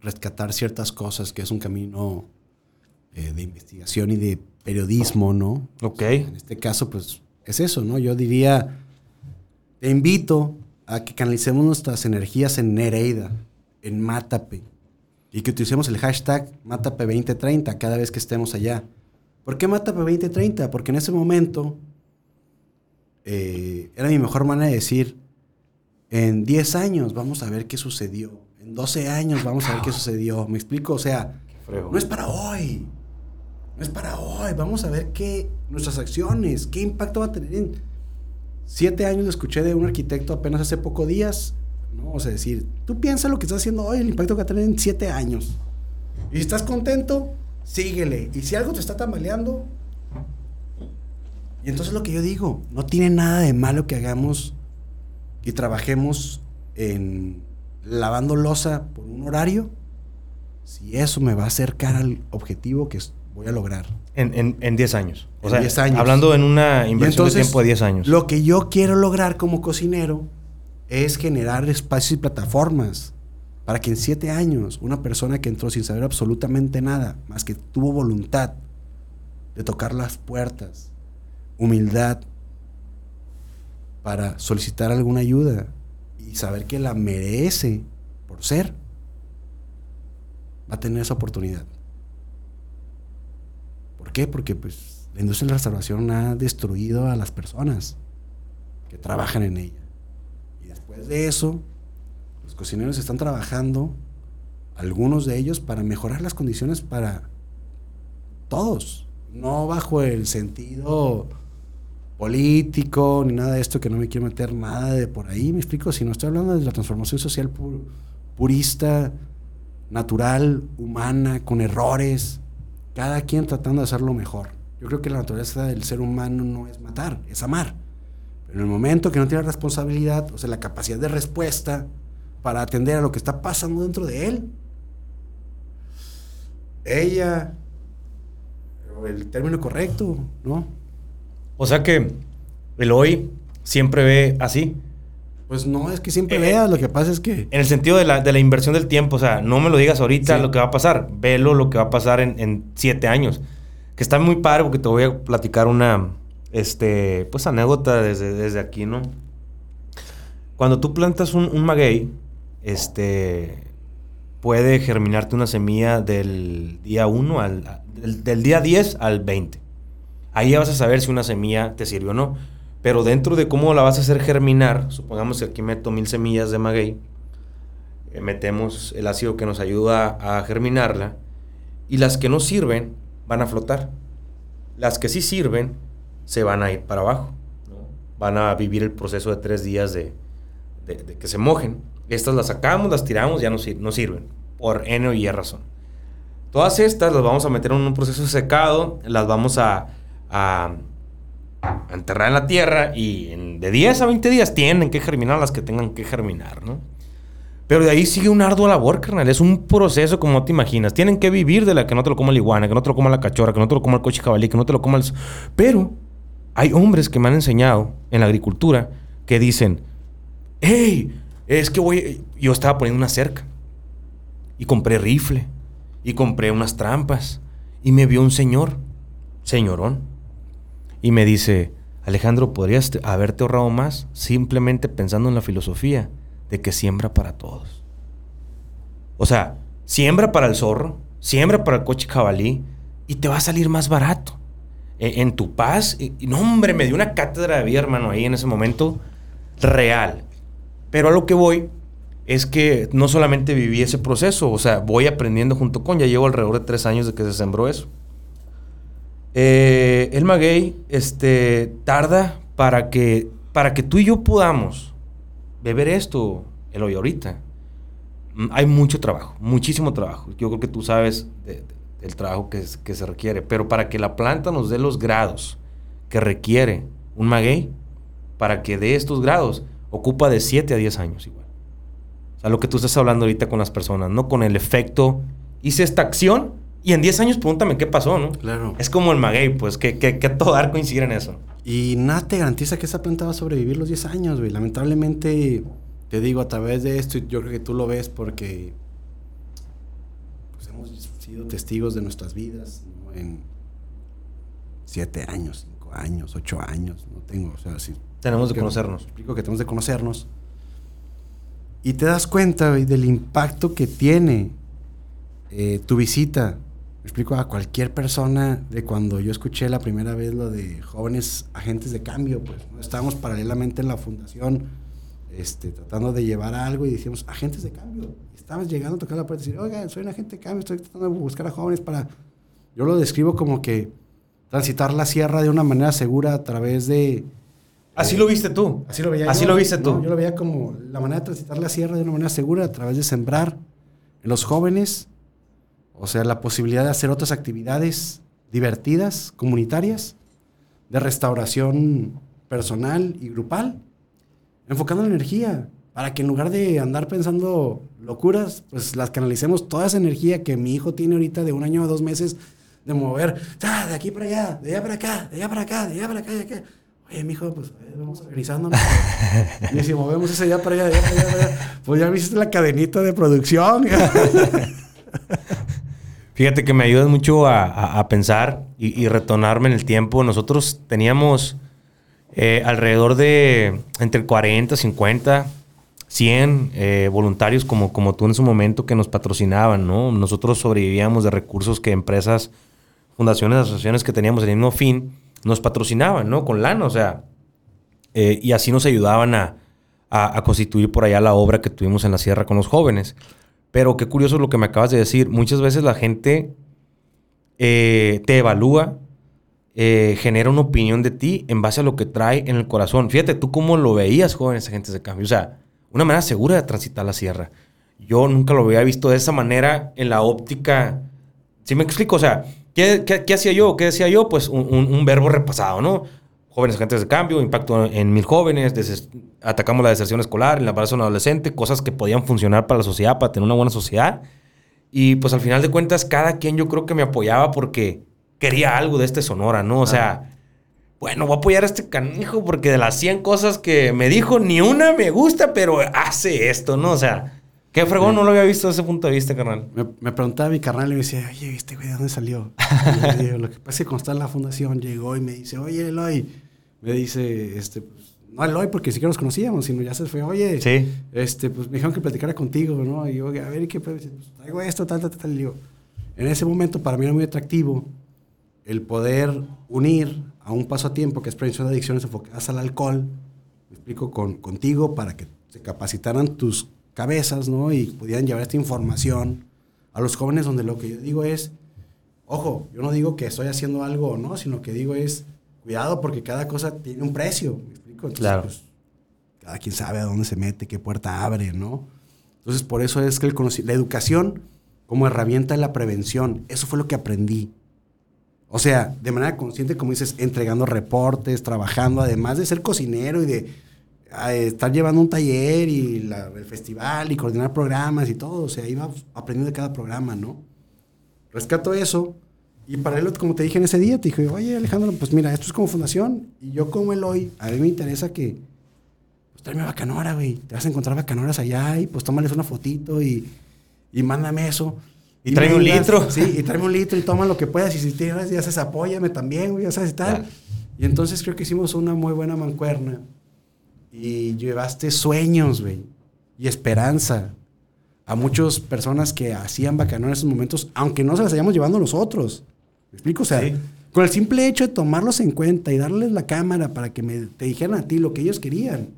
rescatar ciertas cosas, que es un camino eh, de investigación y de periodismo, ¿no? Ok. en este caso, pues, es eso, ¿no? Yo diría, te invito a que canalicemos nuestras energías en Nereida, en Mátape, y que utilicemos el hashtag Mátape2030 cada vez que estemos allá. ¿Por qué Mátape 2030? Porque en ese momento eh, era mi mejor manera de decir, en 10 años vamos a ver qué sucedió, en 12 años vamos a ver qué sucedió. ¿Me explico? O sea, no es para hoy, no es para hoy, vamos a ver qué, nuestras acciones, qué impacto va a tener en... Siete años lo escuché de un arquitecto apenas hace pocos días. ¿no? O sea, decir, tú piensa lo que estás haciendo hoy, el impacto que va a tener en siete años. Y si estás contento, síguele. Y si algo te está tambaleando, y entonces lo que yo digo, no tiene nada de malo que hagamos y trabajemos en lavando losa por un horario, si eso me va a acercar al objetivo que voy a lograr. En 10 en, diez años. O sea, años. hablando en una inversión de tiempo de 10 años. Lo que yo quiero lograr como cocinero es generar espacios y plataformas para que en siete años una persona que entró sin saber absolutamente nada, más que tuvo voluntad de tocar las puertas, humildad para solicitar alguna ayuda y saber que la merece por ser, va a tener esa oportunidad. ¿Por qué? Porque pues la industria de la restauración ha destruido a las personas que trabajan en ella. Y después de eso, los cocineros están trabajando, algunos de ellos, para mejorar las condiciones para todos. No bajo el sentido político ni nada de esto, que no me quiero meter nada de por ahí, me explico, si no estoy hablando de la transformación social purista, natural, humana, con errores, cada quien tratando de hacerlo mejor. Yo creo que la naturaleza del ser humano no es matar, es amar. Pero en el momento que no tiene responsabilidad, o sea, la capacidad de respuesta, para atender a lo que está pasando dentro de él. Ella, el término correcto, ¿no? O sea que el hoy siempre ve así. Pues no, es que siempre eh, veas, lo que pasa es que... En el sentido de la, inversión del tiempo, o sea, no me lo digas ahorita lo que va a pasar, velo lo que va a pasar en, siete años. Que está muy padre porque te voy a platicar una, este, pues anécdota desde, desde aquí, ¿no? Cuando tú plantas un, un maguey, este, puede germinarte una semilla del día 1 al, del, día 10 al 20. Ahí ya vas a saber si una semilla te sirve o no. Pero dentro de cómo la vas a hacer germinar, supongamos que aquí meto mil semillas de maguey, eh, metemos el ácido que nos ayuda a germinarla, y las que no sirven van a flotar. Las que sí sirven se van a ir para abajo. Van a vivir el proceso de tres días de que se mojen. Estas las sacamos, las tiramos, ya no, no sirven. Por N o Y razón. Todas estas las vamos a meter en un proceso secado, las vamos a, enterrar en la tierra y de 10 a 20 días tienen que germinar las que tengan que germinar, ¿no? Pero de ahí sigue un arduo labor, carnal. Es un proceso como no te imaginas. Tienen que vivir de la que no te lo coma la iguana, que no te lo coma la cachorra, que no te lo coma el coche jabalí, que no te lo coma el... Pero hay hombres que me han enseñado en la agricultura que dicen, hey, es que voy... Yo estaba poniendo una cerca y compré rifle y compré unas trampas y me vio un señor, señorón, y me dice, Alejandro, ¿podrías haberte ahorrado más simplemente pensando en la filosofía de que siembra para todos? O sea, siembra para el zorro, siembra para el coche cabalí y te va a salir más barato. E, en, tu paz, y, no hombre, me dio una cátedra de vida, hermano, ahí en ese momento real. Pero a lo que voy es que no solamente viví ese proceso, o sea, voy aprendiendo junto con, ya llevo alrededor de tres años de que se sembró eso. Eh, el maguey este, tarda para que, para que tú y yo podamos beber esto, el hoy ahorita. Mm, hay mucho trabajo, muchísimo trabajo. Yo creo que tú sabes del trabajo que, que se requiere, pero para que la planta nos dé los grados que requiere un maguey, para que dé estos grados, ocupa de 7 a 10 años igual. O sea, lo que tú estás hablando ahorita con las personas, ¿no? Con el efecto, hice esta acción y en 10 años pregúntame qué pasó, ¿no? Claro. Es como el maguey, pues, que, que, que todo dar coincidir en eso. Y nada te garantiza que esa planta va a sobrevivir los 10 años, güey. Lamentablemente, te digo, a través de esto, yo creo que tú lo ves porque pues, hemos sido testigos de nuestras vidas ¿no? en 7 años, 5 años, 8 años, no tengo, o sea, sí. Tenemos de conocernos. Explico que tenemos de conocernos. Y te das cuenta, güey, del impacto que tiene eh, tu visita me explico a cualquier persona de cuando yo escuché la primera vez lo de jóvenes agentes de cambio, pues estábamos paralelamente en la fundación este, tratando de llevar algo y decíamos agentes de cambio. Estábamos llegando a tocar la puerta y decir, oiga, soy un agente de cambio, estoy tratando de buscar a jóvenes para... Yo lo describo como que transitar la sierra de una manera segura a través de... Así lo viste tú. Así lo veía Así yo, lo viste tú. ¿no? Yo lo veía como la manera de transitar la sierra de una manera segura a través de sembrar en los jóvenes o sea, la posibilidad de hacer otras actividades divertidas, comunitarias, de restauración personal y grupal, enfocando la energía, para que en lugar de andar pensando locuras, pues las canalicemos toda esa energía que mi hijo tiene ahorita de un año o dos meses de mover, ¡ah, de aquí para allá, de allá para acá, de allá para acá, de allá para acá, de acá. Oye, mi hijo, pues vamos organizándonos. y si movemos ese allá para allá, de allá para allá, para allá, pues ya viste la cadenita de producción. Fíjate que me ayudas mucho a, a, pensar y, y, retornarme en el tiempo. Nosotros teníamos eh, alrededor de entre 40, 50, 100 eh, voluntarios como, como tú en su momento que nos patrocinaban, ¿no? Nosotros sobrevivíamos de recursos que empresas, fundaciones, asociaciones que teníamos el mismo fin nos patrocinaban, ¿no? Con lana, o sea, eh, y así nos ayudaban a, a constituir por allá la obra que tuvimos en la sierra con los jóvenes. Pero qué curioso lo que me acabas de decir. Muchas veces la gente eh, te evalúa, eh, genera una opinión de ti en base a lo que trae en el corazón. Fíjate tú cómo lo veías, jóvenes agentes de cambio. O sea, una manera segura de transitar la sierra. Yo nunca lo había visto de esa manera en la óptica. ¿Sí me explico? O sea, ¿qué, qué, hacía yo? ¿Qué decía yo? Pues un, un verbo repasado, ¿no? Jóvenes agentes de cambio, impacto en mil jóvenes, atacamos la deserción escolar, el embarazo en adolescente, cosas que podían funcionar para la sociedad, para tener una buena sociedad. Y pues al final de cuentas, cada quien yo creo que me apoyaba porque quería algo de este Sonora, ¿no? O sea, bueno, voy a apoyar a este canijo porque de las 100 cosas que me dijo, ni una me gusta, pero hace esto, ¿no? O sea, qué fregón, no lo había visto desde ese punto de vista, carnal. Me, me preguntaba mi carnal y me decía, oye, ¿este güey de dónde salió? y digo, lo que pasa es que cuando está en la fundación llegó y me dice, oye, Eloy, me dice, este, pues, no Eloy porque siquiera nos conocíamos, sino ya se fue, oye, Sí. este, pues me dijeron que platicara contigo, ¿no? Y yo, a ver, ¿y qué? Pues, traigo esto, tal, tal, tal. Y digo, en ese momento para mí era muy atractivo el poder unir a un pasatiempo que es prevención de adicciones enfocadas al alcohol, me explico, con, contigo para que se capacitaran tus cabezas, ¿no? Y pudieran llevar esta información a los jóvenes donde lo que yo digo es, ojo, yo no digo que estoy haciendo algo no, sino que digo es, cuidado porque cada cosa tiene un precio, ¿me explico? Entonces, Claro. pues, cada quien sabe a dónde se mete, qué puerta abre, ¿no? Entonces, por eso es que el la educación como herramienta de la prevención, eso fue lo que aprendí. O sea, de manera consciente, como dices, entregando reportes, trabajando, además de ser cocinero y de eh, estar llevando un taller y la- el festival y coordinar programas y todo. O sea, iba aprendiendo de cada programa, ¿no? Rescato eso. Y para él, como te dije en ese día, te dije, oye Alejandro, pues mira, esto es como fundación. Y yo como el hoy, a mí me interesa que, pues tráeme bacanora, güey. Te vas a encontrar bacanoras allá y pues tómales una fotito y, y mándame eso. Y tráeme un litro. Sí, y tráeme un litro y toma lo que puedas. Y si tienes, ya sabes, apóyame también, güey, ya sabes y tal. Claro. Y entonces creo que hicimos una muy buena mancuerna. Y llevaste sueños, güey. Y esperanza. A muchas personas que hacían bacanora en esos momentos, aunque no se las hayamos llevando nosotros. ¿Me explico? O sea, Sí. con el simple hecho de tomarlos en cuenta y darles la cámara para que me, te dijeran a ti lo que ellos querían,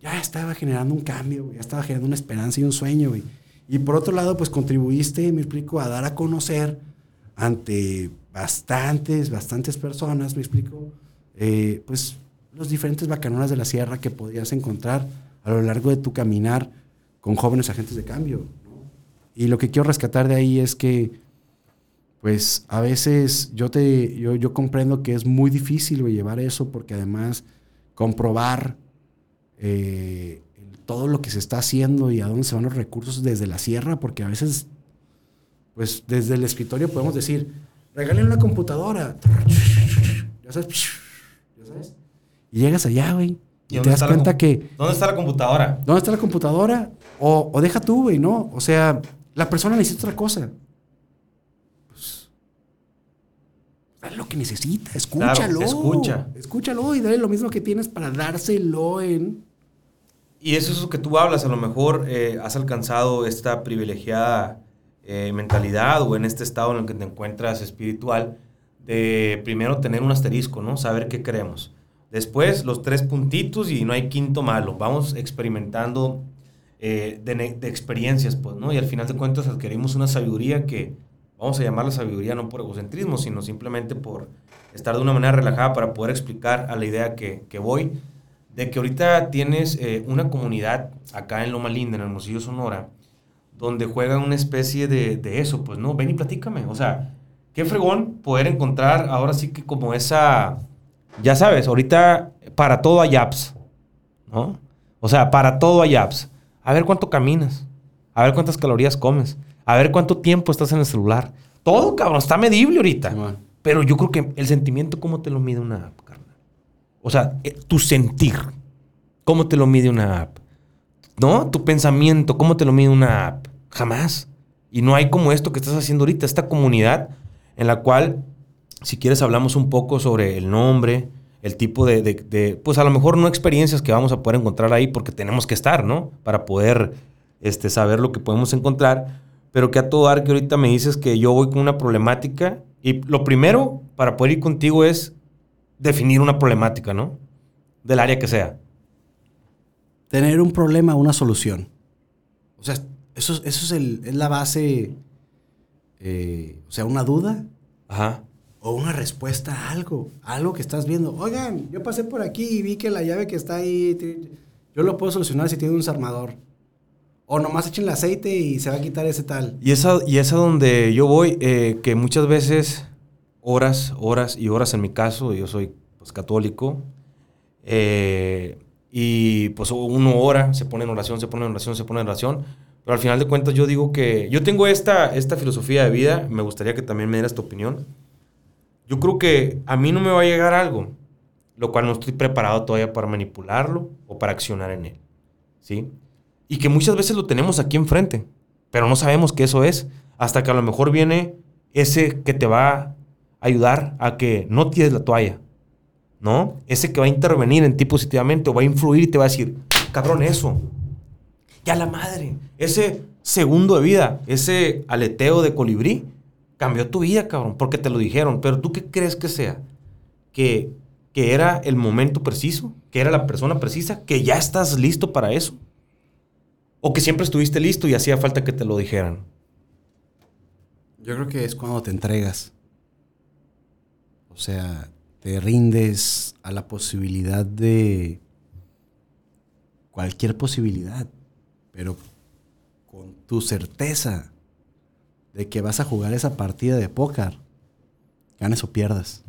ya estaba generando un cambio, ya estaba generando una esperanza y un sueño, güey. Y por otro lado, pues contribuiste, me explico, a dar a conocer ante bastantes, bastantes personas, me explico, eh, pues los diferentes bacanonas de la sierra que podías encontrar a lo largo de tu caminar con jóvenes agentes de cambio. ¿no? Y lo que quiero rescatar de ahí es que, pues a veces yo, te, yo, yo comprendo que es muy difícil llevar eso porque además comprobar eh, todo lo que se está haciendo y a dónde se van los recursos desde la sierra, porque a veces, pues desde el escritorio podemos decir, regalen una computadora. Ya sabes, ya sabes. Y llegas allá, güey. Y, te das cuenta que, ¿Dónde está la computadora? ¿dónde está la computadora? O, o deja tú, güey, ¿no? O sea, la persona necesita otra cosa. Pues, dale lo que necesita, escúchalo. escucha. Escúchalo y dale lo mismo que tienes para dárselo en... Y eso es lo que tú hablas, a lo mejor eh, has alcanzado esta privilegiada eh, mentalidad o en este estado en el que te encuentras espiritual de primero tener un asterisco, ¿no? Saber qué queremos. Después los tres puntitos y no hay quinto malo. Vamos experimentando eh, de, de experiencias, pues, ¿no? Y al final de cuentas adquirimos una sabiduría que vamos a llamarla sabiduría no por egocentrismo, sino simplemente por estar de una manera relajada para poder explicar a la idea que, que voy de que ahorita tienes eh, una comunidad acá en Loma Linda, en Hermosillo, Sonora, donde juegan una especie de, de eso, pues no, ven y platícame. O sea, qué fregón poder encontrar ahora sí que como esa, ya sabes, ahorita para todo hay apps, ¿no? O sea, para todo hay apps. A ver cuánto caminas, a ver cuántas calorías comes, a ver cuánto tiempo estás en el celular. Todo, cabrón, está medible ahorita. Pero yo creo que el sentimiento, ¿cómo te lo mide una app, carnal? O sea, eh, tu sentir, ¿cómo te lo mide una app? ¿No? Tu pensamiento, ¿cómo te lo mide una app? Jamás. Y no hay como esto que estás haciendo ahorita, esta comunidad en la cual, si quieres, hablamos un poco sobre el nombre, el tipo de, de- de, pues a lo mejor no experiencias que vamos a poder encontrar ahí porque tenemos que estar, ¿no? Para poder este, saber lo que podemos encontrar, pero que a todo dar que ahorita me dices que yo voy con una problemática y lo primero para poder ir contigo es definir una problemática, ¿no? Del área que sea. Tener un problema, una solución. O sea, eso, eso es, el- es la base, eh, o sea, una duda Ajá. O una respuesta a algo, algo que estás viendo. Oigan, yo pasé por aquí y vi que la llave que está ahí, yo lo puedo solucionar si tiene un desarmador. O nomás echen el aceite y se va a quitar ese tal. Y esa, y esa donde yo voy, eh, que muchas veces, horas, horas y horas en mi caso, yo soy pues, católico, eh, y pues uno ora, se pone en oración, se pone en oración, se pone en oración, pero al final de cuentas yo digo que yo tengo esta, esta filosofía de vida, me gustaría que también me dieras tu opinión. Yo creo que a mí no me va a llegar algo, lo cual no estoy preparado todavía para manipularlo o para accionar en él, ¿sí? Y que muchas veces lo tenemos aquí enfrente, pero no sabemos que eso es, hasta que a lo mejor viene ese que te va a ayudar a que no tires la toalla, ¿no? Ese que va a intervenir en ti positivamente o va a influir y te va a decir, cabrón, eso. Ya la madre, ese segundo de vida, ese aleteo de colibrí, cambió tu vida, cabrón, porque te lo dijeron. Pero tú qué crees que sea? Que, que era el momento preciso, que era la persona precisa, que ya estás listo para eso. O que siempre estuviste listo y hacía falta que te lo dijeran. Yo creo que es cuando te entregas. O sea, te rindes a la posibilidad de cualquier posibilidad, pero con tu certeza de que vas a jugar esa partida de póker, ganes o pierdas.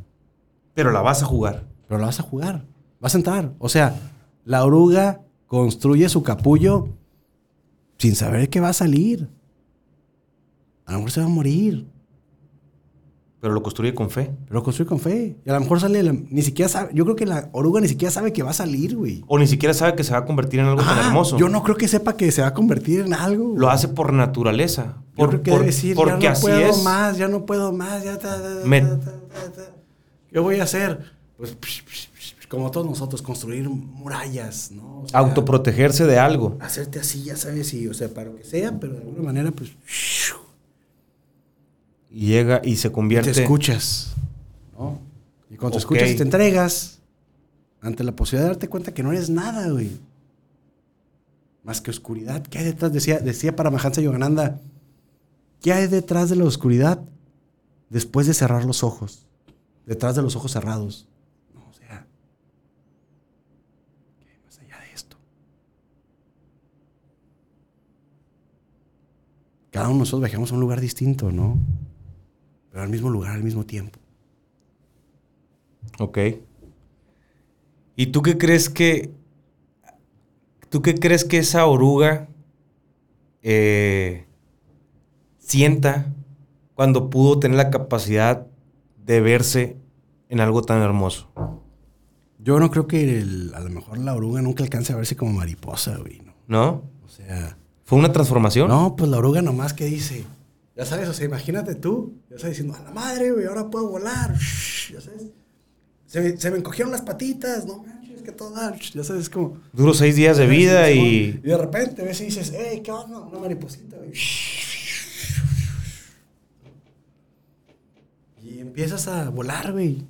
Pero la vas a jugar. Pero la vas a jugar. Vas a entrar. O sea, la oruga construye su capullo sin saber que va a salir. A lo mejor se va a morir. Pero lo construye con fe. Pero lo construye con fe. Y a lo mejor sale, la- ni siquiera sabe, yo creo que la oruga ni siquiera sabe que va a salir, güey. O ni siquiera sabe que se va a convertir en algo tan hermoso. Yo no creo que sepa que se va a convertir en algo. Lo hace por naturaleza. Yo Por, creo que por- debe decir, porque ya no así puedo es. más, ya no puedo más, ya ta, ta, ta, Me-. ¿Qué voy a hacer? Pues psh, psh, psh, como todos nosotros, construir murallas, ¿no? O sea, Autoprotegerse de algo. Hacerte así, ya sabes, y, o sea, para lo que sea, pero de alguna manera, pues, Y llega y se y convierte. te escuchas, ¿no? Y cuando te escuchas y te entregas, ante la posibilidad de darte cuenta que no eres nada, güey. Más que oscuridad. ¿Qué hay detrás? Decía, decía Paramahansa Yogananda, ¿qué hay detrás de la oscuridad después de cerrar los ojos? Detrás de los ojos cerrados. No, o sea, ¿qué hay más allá de esto? Cada uno de nosotros viajamos a un lugar distinto, ¿no? Pero al mismo lugar, al mismo tiempo. Ok. ¿Y tú qué crees que. ¿Tú qué crees que esa oruga eh, sienta cuando pudo tener la capacidad de verse en algo tan hermoso? Yo no creo que el- a lo mejor la oruga nunca alcance a verse como mariposa, güey. ¿no? ¿No? O sea, ¿Fue una transformación? no, pues la oruga nomás que dice, ya sabes, o sea, imagínate tú, ya sabes diciendo, a la madre, güey, ahora puedo volar, ya sabes. Se me, se me encogieron las patitas, no manches, que todo da, ya sabes, como... Duró seis días de vida y. Y de repente ves y dices, hey, ¿qué onda? Una mariposita, güey. Y empiezas a volar, güey.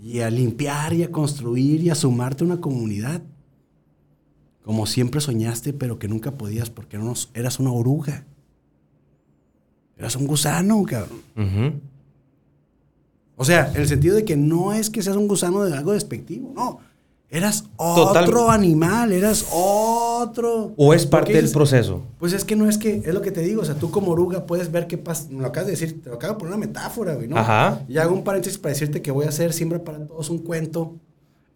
Y a limpiar y a construir y a sumarte a una comunidad. Como siempre soñaste, pero que nunca podías porque eras una oruga. Eras un gusano, cabrón. O sea, en el sentido de que no es que seas un gusano de algo despectivo, no. Eras otro Total. animal, eras otro. ¿O es parte del proceso? Pues es que no es que, es lo que te digo, o sea, tú como oruga puedes ver qué pasa, me lo acabas de decir, te lo acabo de poner una metáfora, güey, ¿no? Ajá. Y hago un paréntesis para decirte que voy a hacer siempre para todos un cuento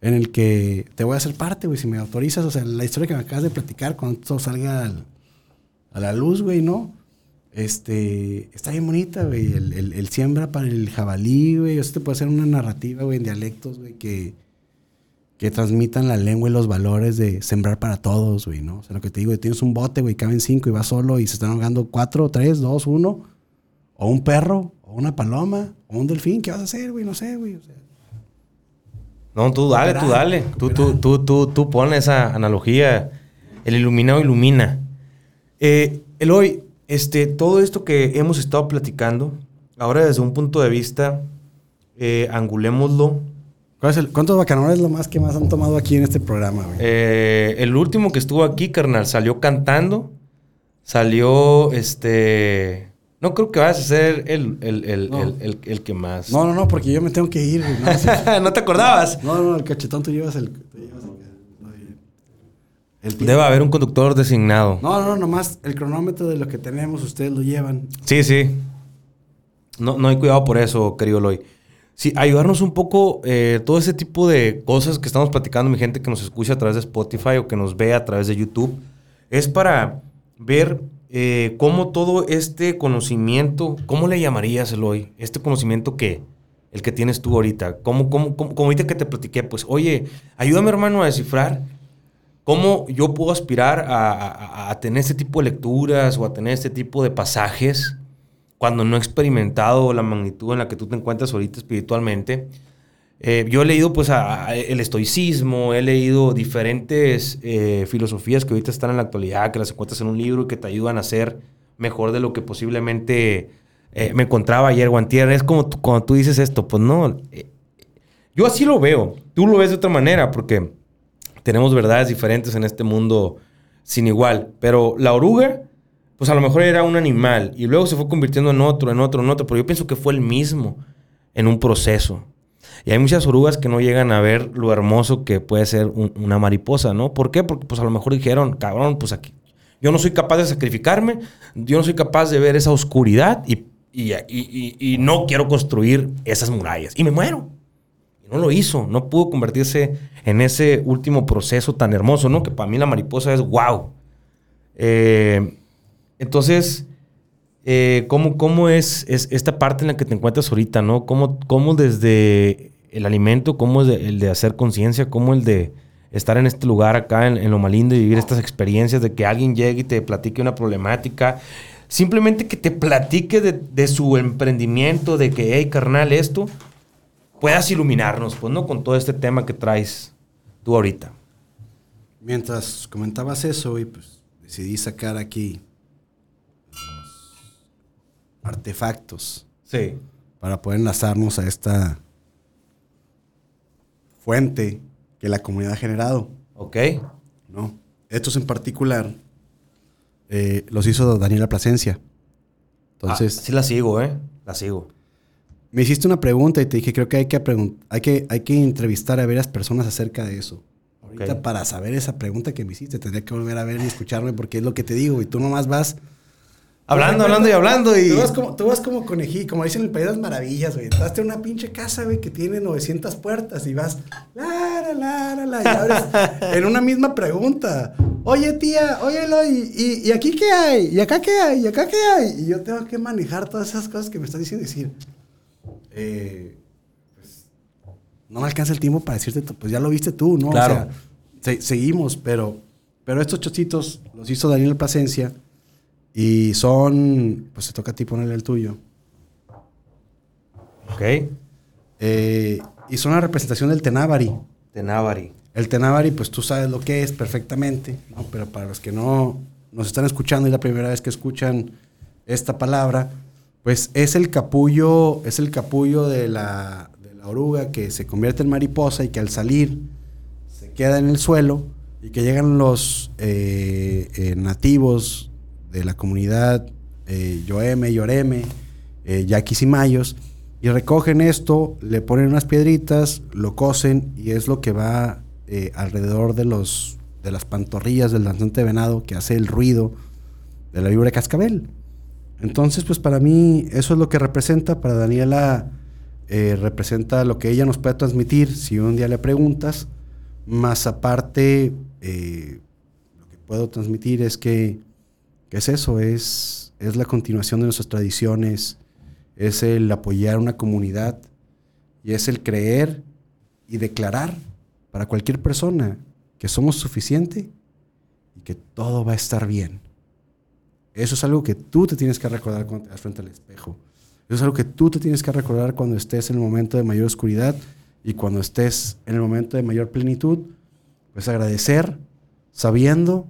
en el que te voy a hacer parte, güey, si me autorizas, o sea, la historia que me acabas de platicar, cuando esto salga al- a la luz, güey, ¿no? Este, está bien bonita, güey, el, el- el siembra para el jabalí, güey, o sea, te puede hacer una narrativa, güey, en dialectos, güey, que, que transmitan la lengua y los valores de sembrar para todos, güey, ¿no? O sea, lo que te digo, tienes un bote, güey, caben cinco y vas solo y se están ahogando cuatro, tres, dos, uno, o un perro, o una paloma, o un delfín, ¿qué vas a hacer, güey? No sé, güey, o sea. No, tú dale, tú dale. Tú, tú, tú, tú, tú pon esa analogía. El iluminado ilumina. Eh, Eloy, este, todo esto que hemos estado platicando, ahora desde un punto de vista, eh, angulémoslo. ¿Cuál es el- ¿Cuántos bacanores es lo más que más han tomado aquí en este programa, güey? Eh, el último que estuvo aquí, carnal, salió cantando. Salió, este... No creo que vayas a ser el, el, el, No. el, que más... No, no, no, porque yo me tengo que ir, güey. No, sí. ¿No te acordabas? no, no, el cachetón tú llevas el... tú llevas el- no, el tiempo. Debe haber un conductor designado. No, no, nomás el cronómetro de lo que tenemos, ustedes lo llevan. Sí, sí. No, no hay cuidado por eso, querido Eloy. Sí, ayudarnos un poco eh, todo ese tipo de cosas que estamos platicando, mi gente que nos escucha a través de Spotify o que nos ve a través de YouTube, es para ver eh, cómo todo este conocimiento, ¿cómo le llamarías, Eloy? Este conocimiento que, el que tienes tú ahorita, ¿cómo, cómo, cómo, como ahorita que te platiqué, pues, oye, ayúdame hermano a descifrar ¿Cómo yo puedo aspirar a, a- a tener este tipo de lecturas o a tener este tipo de pasajes cuando no he experimentado la magnitud en la que tú te encuentras ahorita espiritualmente? Eh, yo he leído pues a- el estoicismo, he leído diferentes eh, filosofías que ahorita están en la actualidad, que las encuentras en un libro y que te ayudan a ser mejor de lo que posiblemente eh, me encontraba ayer o. Es como cuando tú dices esto, pues no, eh, yo así lo veo, tú lo ves de otra manera porque tenemos verdades diferentes en este mundo sin igual. Pero la oruga, pues a lo mejor era un animal y luego se fue convirtiendo en otro, en otro, en otro. Pero yo pienso que fue el mismo en un proceso. Y hay muchas orugas que no llegan a ver lo hermoso que puede ser un- una mariposa, ¿no? ¿Por qué? Porque pues a lo mejor dijeron, cabrón, pues aquí, yo no soy capaz de sacrificarme, yo no soy capaz de ver esa oscuridad y, y- y- y no quiero construir esas murallas. Y me muero. No lo hizo. No pudo convertirse en ese último proceso tan hermoso, ¿no? Que para mí la mariposa es wow. Eh, entonces, eh, ¿cómo, cómo es, es esta parte en la que te encuentras ahorita, ¿no? ¿Cómo, cómo desde el alimento, cómo es el de hacer conciencia, cómo el de estar en este lugar acá en, en Loma y vivir estas experiencias de que alguien llegue y te platique una problemática, simplemente que te platique de, de su emprendimiento, de que, hey, carnal, esto, puedas iluminarnos, pues, ¿no? Con todo este tema que traes tú ahorita. Mientras comentabas eso, y pues decidí sacar aquí los artefactos Sí. para poder enlazarnos a esta fuente que la comunidad ha generado, ¿Ok? ¿no? Estos en particular eh, los hizo Daniela Plasencia. Entonces, Ah, sí la sigo, ¿eh? La sigo. Me hiciste una pregunta y te dije, creo que hay que, hay que, hay que entrevistar a varias personas acerca de eso. Ahorita para saber esa pregunta que me hiciste, tendría que volver a ver y escucharme porque es lo que te digo y tú nomás vas... Hablando, hablando y hablando y... Tú vas como, tú vas como conejí, como dicen en el País de las Maravillas, güey. Vas a una pinche casa, güey, que tiene 900 puertas y vas... La, la, la, la, la, y abres en una misma pregunta. Oye, tía, óyelo, ¿y, y, y aquí qué hay? ¿Y acá qué hay? ¿Y acá qué hay? Y yo tengo que manejar todas esas cosas que me estás diciendo y decir... eh, pues, no me alcanza el tiempo para decirte, pues ya lo viste tú, ¿no? Claro. O sea, se- seguimos, pero, pero estos chocitos los hizo Daniel Plasencia y son, pues se toca a ti ponerle el tuyo. Ok. Eh, y son la representación del Tenábari. De Navari. El Tenábari, pues tú sabes lo que es perfectamente, ¿no? pero para los que no nos están escuchando y la primera vez que escuchan esta palabra, pues es el capullo, es el capullo de la, de oruga que se convierte en mariposa y que al salir se queda en el suelo y que llegan los eh, eh, nativos de la comunidad eh, Yoeme, Yoreme, eh, Yaquis y Mayos y recogen esto, le ponen unas piedritas, lo cosen y es lo que va alrededor de los de las pantorrillas del danzante venado que hace el ruido de la víbora cascabel. Entonces, pues para mí eso es lo que representa, para Daniela eh, representa lo que ella nos puede transmitir si un día le preguntas, más aparte eh, lo que puedo transmitir es que, que es eso, es, es la continuación de nuestras tradiciones, es el apoyar una comunidad y es el creer y declarar para cualquier persona que somos suficiente y que todo va a estar bien. Eso es algo que tú te tienes que recordar cuando te das frente al espejo. Eso es algo que tú te tienes que recordar cuando estés en el momento de mayor oscuridad y cuando estés en el momento de mayor plenitud. Pues agradecer sabiendo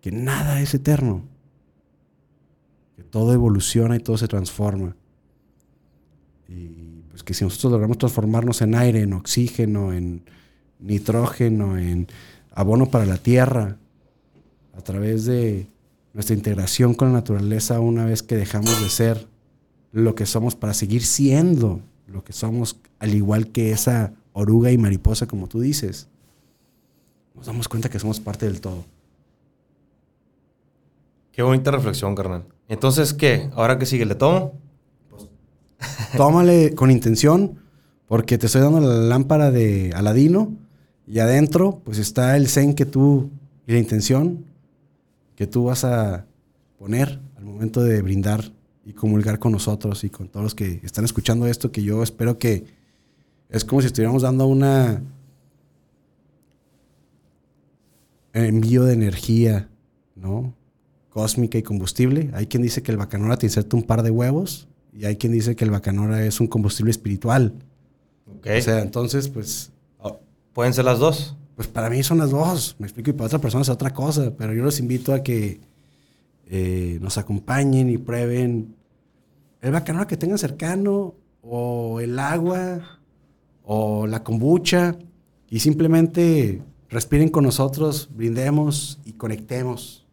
que nada es eterno. Que todo evoluciona y todo se transforma. Y pues que si nosotros logramos transformarnos en aire, en oxígeno, en nitrógeno, en abono para la tierra, a través de nuestra integración con la naturaleza una vez que dejamos de ser lo que somos para seguir siendo lo que somos, al igual que esa oruga y mariposa, como tú dices, nos damos cuenta que somos parte del todo. Qué bonita reflexión, carnal. Entonces, ¿qué? ¿Ahora qué sigue? ¿Le tomo? Tómale con intención, porque te estoy dando la lámpara de Aladino y adentro pues está el zen que tú y la intención que tú vas a poner al momento de brindar y comulgar con nosotros y con todos los que están escuchando esto, que yo espero que es como si estuviéramos dando una envío de energía, ¿no? Cósmica y combustible. Hay quien dice que el bacanora te inserta un par de huevos y hay quien dice que el bacanora es un combustible espiritual. Ok. O sea, entonces, pues, Oh, ¿Pueden ser las dos? Pues para mí son las dos. Me explico, y para otra persona es otra cosa. Pero yo los invito a que eh, nos acompañen y prueben el bacanora que tengan cercano, o el agua, o la kombucha, y simplemente respiren con nosotros, brindemos y conectemos.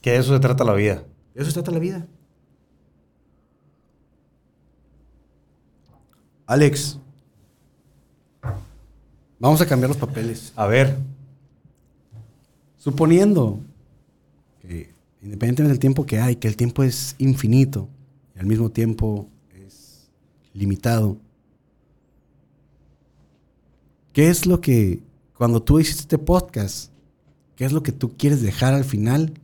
Que de eso se trata la vida. De eso se trata la vida. Alex, vamos a cambiar los papeles. A ver. Suponiendo que, independientemente del tiempo que hay, que el tiempo es infinito y al mismo tiempo es limitado. ¿Qué es lo que, cuando tú hiciste este podcast, qué es lo que tú quieres dejar al final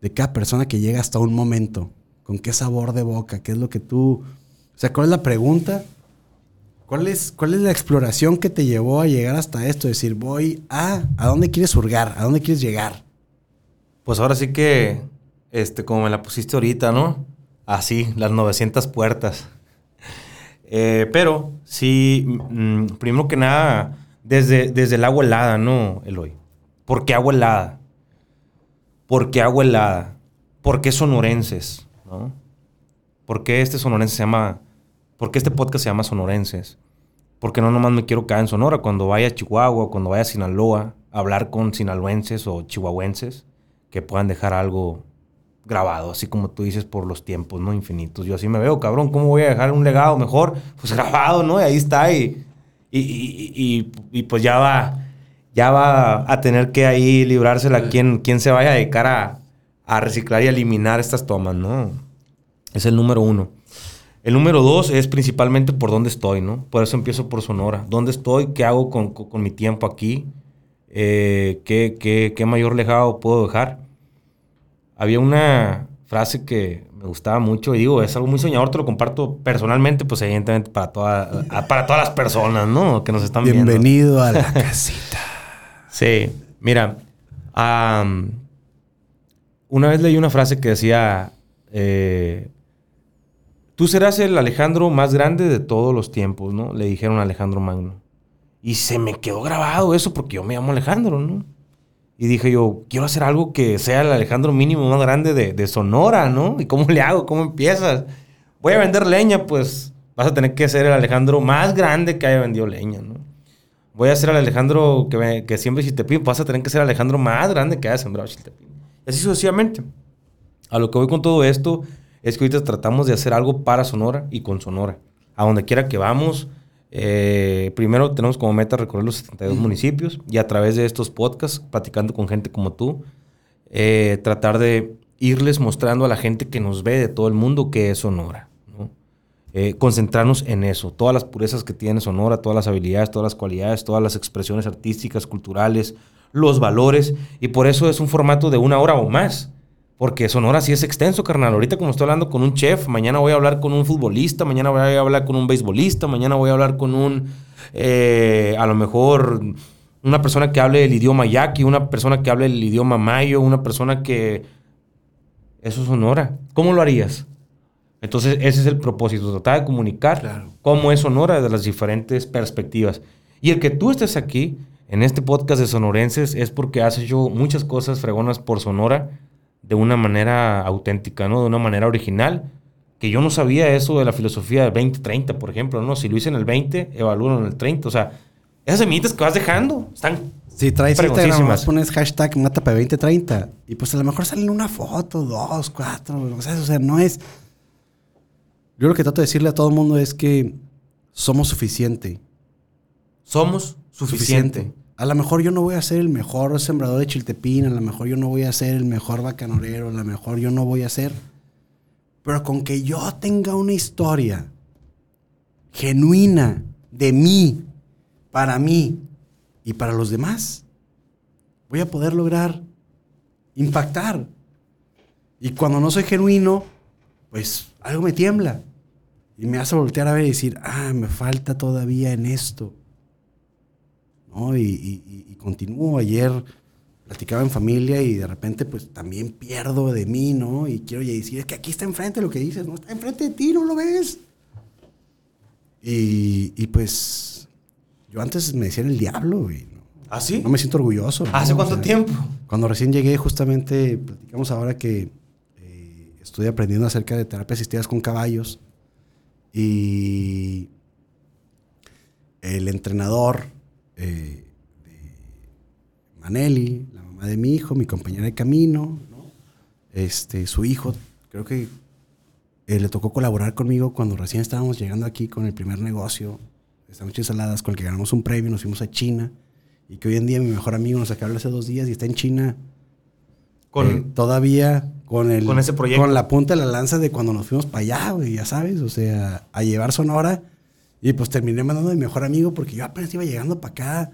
de cada persona que llega hasta un momento? ¿Con qué sabor de boca? ¿Qué es lo que tú... O sea, ¿cuál es la pregunta? ¿Cuál es, ¿Cuál es la exploración que te llevó a llegar hasta esto? Decir, voy a... ¿A dónde quieres hurgar? ¿A dónde quieres llegar? Pues ahora sí que, este, como me la pusiste ahorita, ¿no? Así, las 900 puertas. Eh, pero sí, mm, primero que nada, desde, desde el agua helada, ¿no, Eloy? ¿Por qué agua helada? ¿Por qué agua helada? ¿Por qué sonorenses? ¿no? ¿Por qué este sonorense se llama... ¿Por qué este podcast se llama Sonorenses? Porque no nomás me quiero caer en Sonora. Cuando vaya a Chihuahua, cuando vaya a Sinaloa, hablar con sinaloenses o chihuahuenses que puedan dejar algo grabado, así como tú dices, por los tiempos, ¿no? Infinitos. Yo así me veo, cabrón, ¿cómo voy a dejar un legado mejor? Pues grabado, ¿no? Y ahí está, y, y, y, pues ya va, ya va a tener que ahí librársela quien, quien se vaya a dedicar a, a reciclar y eliminar estas tomas, ¿no? Es el número uno. El número dos es principalmente por dónde estoy, ¿no? Por eso empiezo por Sonora. ¿Dónde estoy? ¿Qué hago con, con mi tiempo aquí? Eh, ¿qué, qué, qué mayor legado puedo dejar? Había una frase que me gustaba mucho y digo, es algo muy soñador, te lo comparto personalmente, pues evidentemente para, toda, para todas las personas, ¿no? Que nos están viendo. Bienvenido a la casita. sí, mira, una vez leí una frase que decía, eh, tú serás el Alejandro más grande de todos los tiempos, ¿no? Le dijeron a Alejandro Magno. Y se me quedó grabado eso porque yo me llamo Alejandro, ¿no? Y dije yo, quiero hacer algo que sea el Alejandro mínimo más grande de, Sonora, ¿no? ¿Y cómo le hago? ¿Cómo empiezas? Voy a vender leña, pues vas a tener que ser el Alejandro más grande que haya vendido leña, ¿no? Voy a ser el Alejandro que, que siempre chiltepín, vas a tener que ser el Alejandro más grande que haya sembrado chiltepín. Y así sucesivamente. A lo que voy con todo esto es que ahorita tratamos de hacer algo para Sonora y con Sonora. A donde quiera que vamos, eh, primero tenemos como meta recorrer los 72 municipios y a través de estos podcasts, platicando con gente como tú, eh, tratar de irles mostrando a la gente que nos ve de todo el mundo que es Sonora. Eh, concentrarnos en eso, todas las purezas que tiene Sonora, todas las habilidades, todas las cualidades, todas las expresiones artísticas, culturales, los valores, y por eso es un formato de una hora o más. Porque Sonora sí es extenso, carnal. Ahorita como estoy hablando con un chef, mañana voy a hablar con un futbolista, mañana voy a hablar con un beisbolista, mañana voy a hablar con un, eh, a lo mejor, una persona que hable el idioma yaqui, una persona que hable el idioma mayo, una persona que... Eso es Sonora. ¿Cómo lo harías? Entonces ese es el propósito, tratar de comunicar cómo es Sonora desde las diferentes perspectivas. Y el que tú estés aquí en este podcast de sonorenses es porque has hecho muchas cosas fregonas por Sonora de una manera auténtica, ¿no? De una manera original. Que yo no sabía eso de la filosofía del 20-30, por ejemplo, ¿no? Si lo hice en el 20, evalúalo en el 30. O sea, esas semillitas que vas dejando están si traes Instagram, pones hashtag MATAPE2030 y pues a lo mejor salen una foto, dos, cuatro, o sea, o sea, no es... Yo lo que trato de decirle a todo el mundo es que somos suficiente. Somos suficiente. A lo mejor yo no voy a ser el mejor sembrador de chiltepín, a lo mejor yo no voy a ser el mejor bacanorero, a lo mejor yo no voy a ser. Pero con que yo tenga una historia genuina de mí, para mí y para los demás, voy a poder lograr impactar. Y cuando no soy genuino, pues algo me tiembla. Y me hace voltear a ver y decir, ah, me falta todavía en esto. Y, continúo. Ayer platicaba en familia y de repente pues también pierdo de mí, ¿no? Y quiero decir, es que aquí está enfrente lo que dices, no está enfrente de ti, no lo ves. Y, pues yo antes me decían el diablo, güey. ¿no? ¿Ah, sí? No me siento orgulloso. ¿Hace cuánto tiempo? Cuando recién llegué, justamente, platicamos ahora que eh, estoy aprendiendo acerca de terapias asistidas con caballos. Y el entrenador eh, de Maneli, la mamá de mi hijo, mi compañera de camino, este, su hijo, creo que eh, le tocó colaborar conmigo cuando recién estábamos llegando aquí con el primer negocio, esta noche saladas, con el que ganamos un premio, nos fuimos a China, y que hoy en día mi mejor amigo nos acabó hace dos días y está en China. Con... Eh, todavía con el Con ese proyecto. con la punta de la lanza de cuando nos fuimos para allá, güey, ya sabes, o sea, a llevar Sonora y pues terminé mandando a mi mejor amigo porque yo apenas iba llegando para acá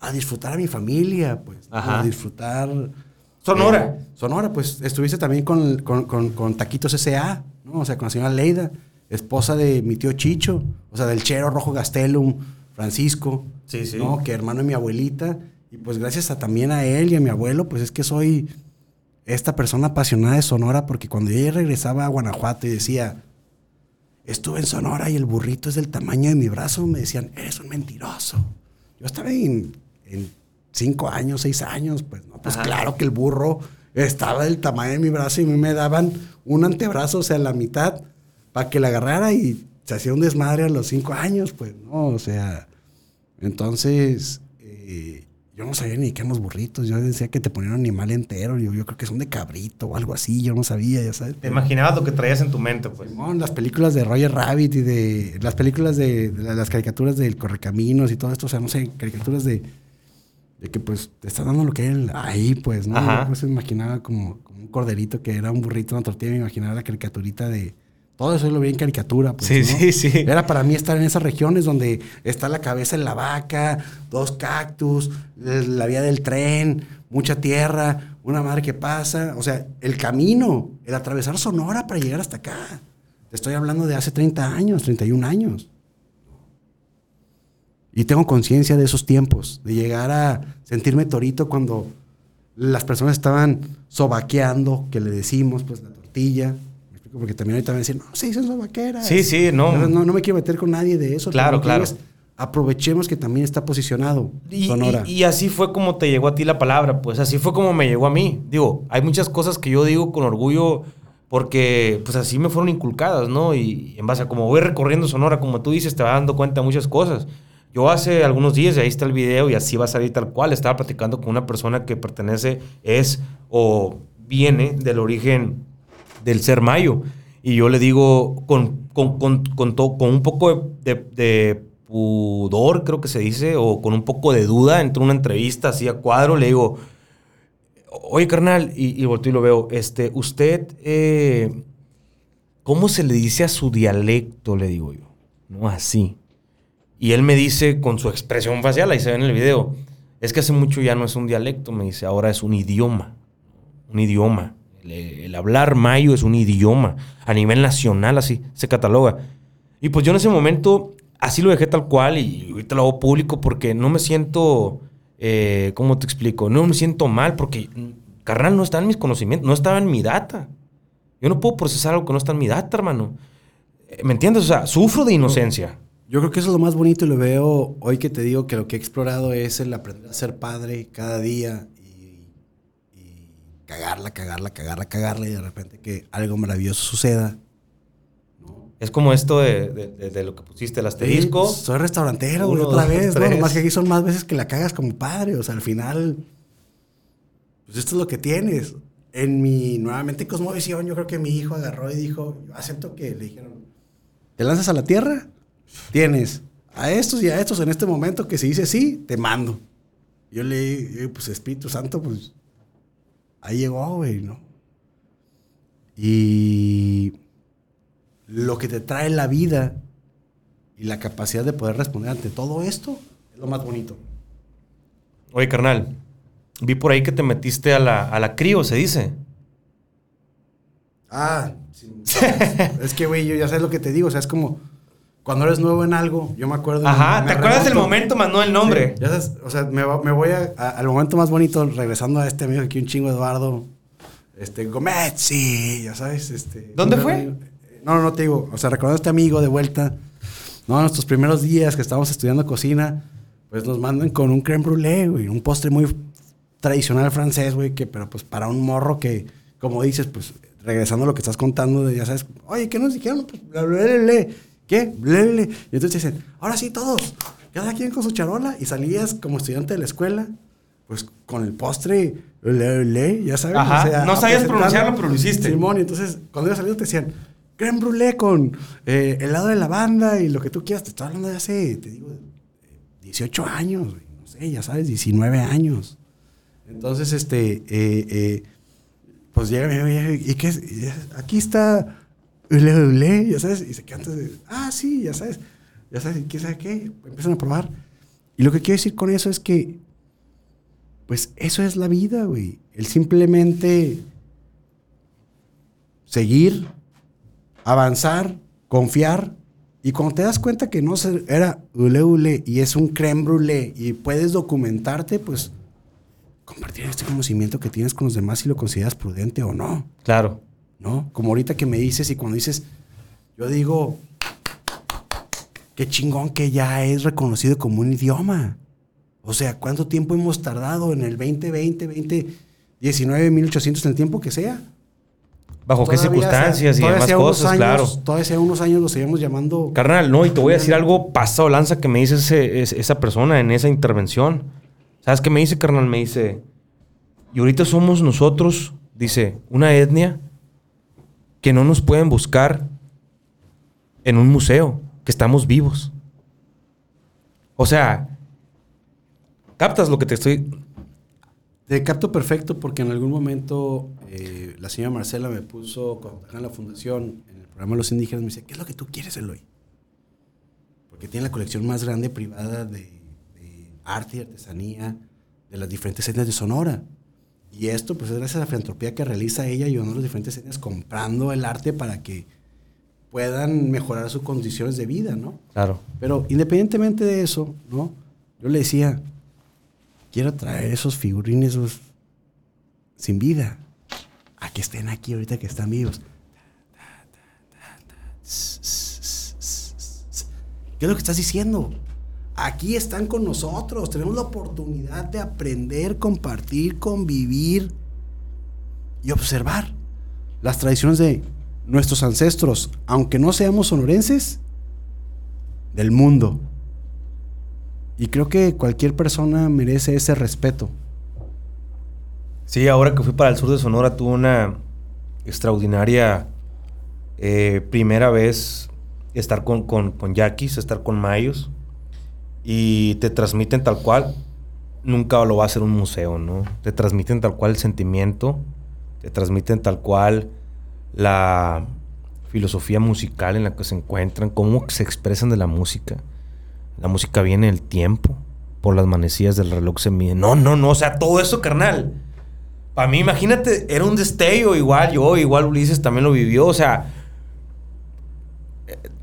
a disfrutar a mi familia, pues, Ajá. a disfrutar Sonora. eh, Sonora, pues estuviste también con, con, con- con Taquitos S.A., ¿no? O sea, con la señora Leida, esposa de mi tío Chicho, o sea, del Chero Rojo Gastelum, Francisco, Sí, sí. ¿no? Que hermano de mi abuelita. Y pues gracias a, también a él y a mi abuelo, pues es que soy esta persona apasionada de Sonora, porque cuando yo regresaba a Guanajuato y decía, estuve en Sonora y el burrito es del tamaño de mi brazo, me decían, eres un mentiroso. Yo estaba en, en cinco años, seis años, pues no, pues Ajá. claro que el burro estaba del tamaño de mi brazo y a mí me daban un antebrazo, o sea, la mitad, para que la agarrara y se hacía un desmadre a los cinco años, pues, ¿no? O sea, entonces, eh, yo no sabía ni qué eran los burritos, yo decía que te ponían un animal entero, yo, yo creo que son de cabrito o algo así, yo no sabía, ya sabes. Te imaginabas lo que traías en tu mente, pues. Simón, las películas de Roger Rabbit y de las películas de, de la- las caricaturas del Correcaminos y todo esto, o sea, no sé, caricaturas de, de que pues te está dando lo que él ahí, pues, ¿no? Ajá. Yo pues, me imaginaba como, como un corderito que era un burrito, una tortilla, me imaginaba la caricaturita de... Todo eso lo vi en caricatura, pues, Sí, ¿no? sí, sí. Era para mí estar en esas regiones donde está la cabeza de la vaca, dos cactus, la vía del tren, mucha tierra, una madre que pasa. O sea, el camino, el atravesar Sonora para llegar hasta acá. Te estoy hablando de hace 30 años, 31 años. Y tengo conciencia de esos tiempos, de llegar a sentirme torito cuando las personas estaban sobaqueando, que le decimos, pues la tortilla. Porque también ahorita me dicen, no, se dicen sobaqueras. Sí, sí, no. No, no, no me quiero meter con nadie de eso. Claro, claro. es, aprovechemos que también está posicionado Y, Sonora. y- y así fue como te llegó a ti la palabra, pues así fue como me llegó a mí. Digo, hay muchas cosas que yo digo con orgullo porque pues así me fueron inculcadas, ¿no? Y en base a como voy recorriendo Sonora, como tú dices, te vas dando cuenta de muchas cosas. Yo hace algunos días, y ahí está el video y así va a salir tal cual, estaba platicando con una persona que pertenece, es o viene del origen del ser mayo. Y yo le digo con, con, con, con, to- con un poco de, pudor, creo que se dice, o con un poco de duda, entre una entrevista así a cuadro, le digo, oye carnal, y, y volteo y lo veo, este, usted, eh, ¿cómo se le dice a su dialecto? Le digo yo, no así. Y él me dice con su expresión facial, ahí se ve en el video, es que hace mucho ya no es un dialecto, me dice, ahora es un idioma un idioma. El, hablar mayo es un idioma. A nivel nacional, así se cataloga. Y pues yo en ese momento así lo dejé tal cual y ahorita lo hago público porque no me siento, eh, ¿cómo te explico? No me siento mal porque, carnal, no está en mis conocimientos, no estaba en mi data. Yo no puedo procesar algo que no está en mi data, hermano. Eh, ¿Me entiendes? O sea, sufro de inocencia. Yo creo que eso es lo más bonito y lo veo hoy que te digo que lo que he explorado es el aprender a ser padre cada día cagarla, cagarla, cagarla, cagarla y de repente que algo maravilloso suceda. Es como esto de, de- de- lo que pusiste, el asterisco. Sí, soy restaurantero, Uno, otra vez, ¿no? tres. Nomás que aquí son más veces que la cagas como padre. O sea, al final, pues esto es lo que tienes. En mi, nuevamente, cosmovisión, yo creo que mi hijo agarró y dijo, yo acepto que le dijeron, ¿te lanzas a la tierra? Tienes a estos y a estos en este momento que si dice sí, te mando. Yo le dije, pues Espíritu Santo, pues ahí llegó, güey, ¿no? Y lo que te trae la vida y la capacidad de poder responder ante todo esto es lo más bonito. Oye, carnal, vi por ahí que te metiste a la, a la crío, se dice. Ah, sí. es que, güey, yo ya sabes lo que te digo. O sea, es como cuando eres nuevo en algo. Yo me acuerdo. Ajá, me ¿te acuerdas del momento, más no el nombre? Sí, ya sabes, o sea, me, voy a- a- al momento más bonito, regresando a este amigo aquí, un chingo Eduardo. Este, Gómez, sí, ya sabes. Este, ¿Dónde fue? amigo- No, no, no te digo. O sea, recordando a este amigo de vuelta. No, nuestros primeros días que estábamos estudiando cocina, pues nos mandan con un creme brûlée, güey. Un postre muy tradicional francés, güey, que, pero pues para un morro que, como dices, pues regresando a lo que estás contando, de, ya sabes, oye, ¿qué nos dijeron? Pues, bla, bla, bla, bla. ¿Qué? Bla. Y entonces dicen, ahora sí, todos, cada quien con su charola, y salías como estudiante de la escuela, pues con el postre, bla, bla, ya sabes. Ajá, no a sabías pronunciarlo, pero lo hiciste. Simón, y entonces cuando ibas saliendo te decían, creme brûlée con eh, helado de lavanda y lo que tú quieras. Te estoy hablando de hace, te digo, 18 años, güey, no sé, ya sabes, 19 años. Entonces, este, eh, eh, pues llega mi y qué es- aquí está ule, ule, ya sabes, y se canta, de, ah, sí, ya sabes, ya sabes, ¿quién sabe qué? Empiezan a probar. Y lo que quiero decir con eso es que, pues eso es la vida, güey. El simplemente seguir, avanzar, confiar. Y cuando te das cuenta que no era ule ule y es un creme brûlée y puedes documentarte, pues compartir este conocimiento que tienes con los demás si lo consideras prudente o no, Claro. ¿No? Como ahorita que me dices y cuando dices, yo digo, qué chingón que ya es reconocido como un idioma. O sea, ¿cuánto tiempo hemos tardado en el 2020, 2019, 1800, en el tiempo que sea? ¿Bajo qué circunstancias y demás cosas? años- claro. Todavía hace unos años lo seguimos llamando... Carnal, no, y te voy a decir algo pasado lanza que me dice ese- es- esa persona en esa intervención. ¿Sabes qué me dice, carnal? Me dice, y ahorita somos nosotros, dice, una etnia que no nos pueden buscar en un museo, que estamos vivos. O sea, captas lo que te estoy... Te capto perfecto porque en algún momento eh, la señora Marcela me puso, cuando en la fundación, en el programa los indígenas, me dice, ¿qué es lo que tú quieres, Eloy? Porque tiene la colección más grande privada de, de arte y artesanía de las diferentes etnias de Sonora. Y esto, pues, es gracias a la filantropía que realiza ella ayudando a las diferentes etnias comprando el arte para que puedan mejorar sus condiciones de vida, ¿no? Claro. Pero independientemente de eso, ¿no? Yo le decía, quiero traer esos figurines sin vida a que estén aquí ahorita que están vivos. ¿Qué es lo que estás diciendo? Aquí están con nosotros, tenemos la oportunidad de aprender, compartir, convivir y observar las tradiciones de nuestros ancestros, aunque no seamos sonorenses, del mundo. Y creo que cualquier persona merece ese respeto. Sí, ahora que fui para el sur de Sonora tuve una extraordinaria eh, primera vez estar con, con, con yaquis, estar con mayos y te transmiten tal cual. Nunca lo va a hacer un museo, ¿no? Te transmiten tal cual el sentimiento, te transmiten tal cual la filosofía musical en la que se encuentran, cómo se expresan de la música. La música viene en el tiempo, por las manecillas del reloj se mide. No, no, no, o sea, todo eso, carnal. Para mí, imagínate, era un destello, igual yo, igual Ulises también lo vivió, o sea,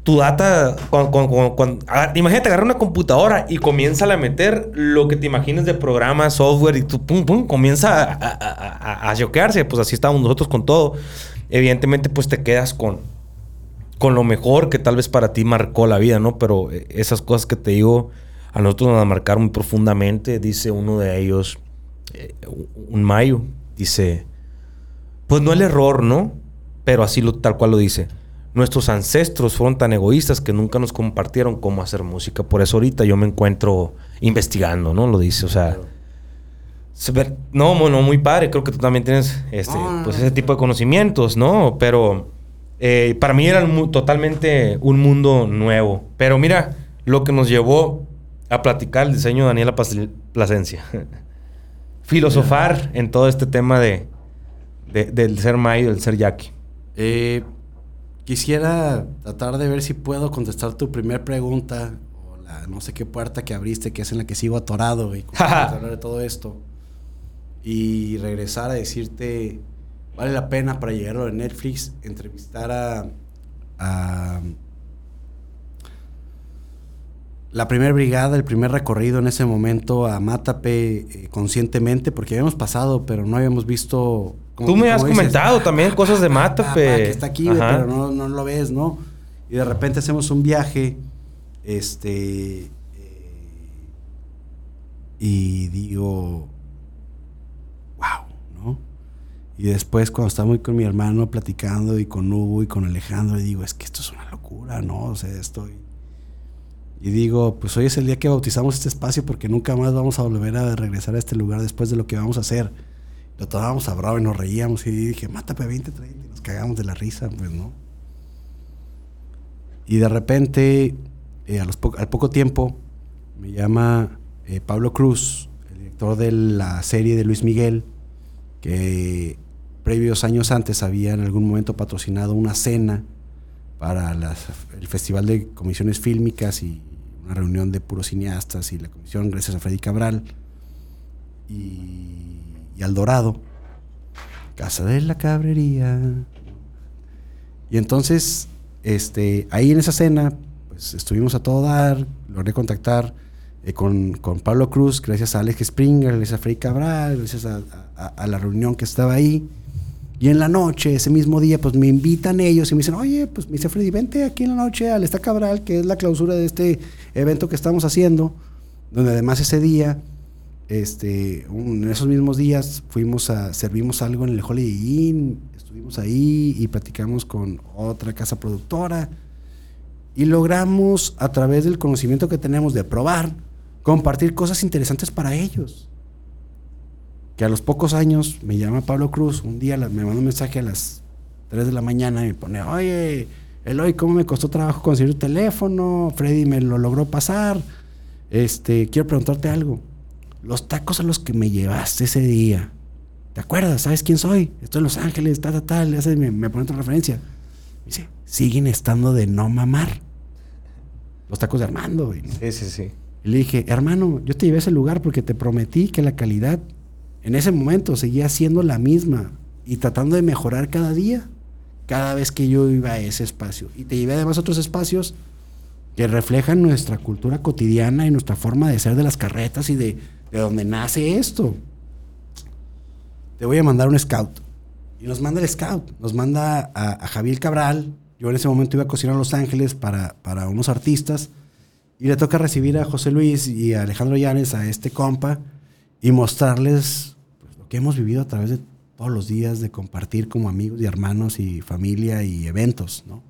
tu data, con, ah, imagínate agarrar una computadora y comienza a meter lo que te imagines de programas, software y tu pum, pum, comienza a, a, pues así estábamos nosotros con todo. Evidentemente, pues te quedas con, con lo mejor que tal vez para ti marcó la vida, ¿no? Pero eh, esas cosas que te digo, a nosotros nos marcaron muy profundamente, dice uno de ellos, eh, un mayo, dice, pues no el error, ¿no? Pero así lo, tal cual lo dice. Nuestros ancestros fueron tan egoístas que nunca nos compartieron cómo hacer música. Por eso ahorita yo me encuentro investigando, ¿no? Lo dice, o sea... No, no, muy padre. Creo que tú también tienes este, no, pues ese tipo de conocimientos, ¿no? Pero eh, para mí era totalmente un mundo nuevo. Pero mira, lo que nos llevó a platicar el diseño de Daniela Plasencia. Filosofar en todo este tema de, de- del ser mayo, del ser yaqui. Eh, quisiera tratar de ver si puedo contestar tu primer pregunta o la no sé qué puerta que abriste, que es en la que sigo atorado y hablar de todo esto. Y regresar a decirte, vale la pena para llegar a lo de Netflix entrevistar a, a la primera brigada, el primer recorrido en ese momento a Mátape eh, conscientemente, porque habíamos pasado, pero no habíamos visto... como Tú que- me has dices, comentado también cosas de ah, Mátape. pa, que está aquí, Ajá. pero no, no lo ves, ¿no? Y de repente hacemos un viaje, este, eh, y digo, wow, ¿no? Y después cuando estaba muy con mi hermano platicando y con Hugo y con Alejandro, y digo, es que esto es una locura, ¿no? O sea, estoy... Y digo, pues hoy es el día que bautizamos este espacio porque nunca más vamos a volver a regresar a este lugar después de lo que vamos a hacer. Lo tomábamos a bravo y nos reíamos y dije, mátame 20, 30, y nos cagamos de la risa, pues no. Y de repente, eh, a los al poco tiempo, me llama eh, Pablo Cruz, el director de la serie de Luis Miguel, que previos años antes había en algún momento patrocinado una cena para el Festival de Comisiones Fílmicas y una reunión de puros cineastas y la comisión gracias a Freddy Cabral y, y al Dorado. Casa de la Cabrería. Y entonces, este, ahí en esa cena, pues estuvimos a todo dar, logré contactar eh, con, Pablo Cruz, gracias a Alex Springer, gracias a Freddy Cabral, gracias a la reunión que estaba ahí. Y en la noche, ese mismo día, pues me invitan ellos y me dicen, oye, pues me dice Freddy, vente aquí en la noche al Esta Cabral, que es la clausura de este evento que estamos haciendo, donde además ese día, este, en esos mismos días, fuimos a, servimos algo en el Holiday Inn, estuvimos ahí y platicamos con otra casa productora y logramos, a través del conocimiento que tenemos de probar, compartir cosas interesantes para ellos que a los pocos años me llama Pablo Cruz, un día me manda un mensaje a las 3 de la mañana y me pone, oye, Eloy, ¿cómo me costó trabajo conseguir tu teléfono? Freddy me lo logró pasar. Este, quiero preguntarte algo. Los tacos a los que me llevaste ese día, ¿te acuerdas? ¿Sabes quién soy? Estoy en Los Ángeles, tal, tal, tal. Me, me pone tu referencia. Me dice, siguen estando de no mamar. Los tacos de Armando. Sí, sí, sí. Y le dije, hermano, yo te llevé a ese lugar porque te prometí que la calidad en ese momento seguía siendo la misma y tratando de mejorar cada día, cada vez que yo iba a ese espacio. Y te llevé además a otros espacios que reflejan nuestra cultura cotidiana y nuestra forma de ser de las carretas y de, de donde nace esto. Te voy a mandar un scout. Y nos manda el scout, nos manda a, Javier Cabral. Yo en ese momento iba a cocinar a Los Ángeles para, para unos artistas. Y le toca recibir a José Luis y a Alejandro Llanes, a este compa y mostrarles pues, lo que hemos vivido a través de todos los días, de compartir como amigos y hermanos y familia y eventos, ¿no?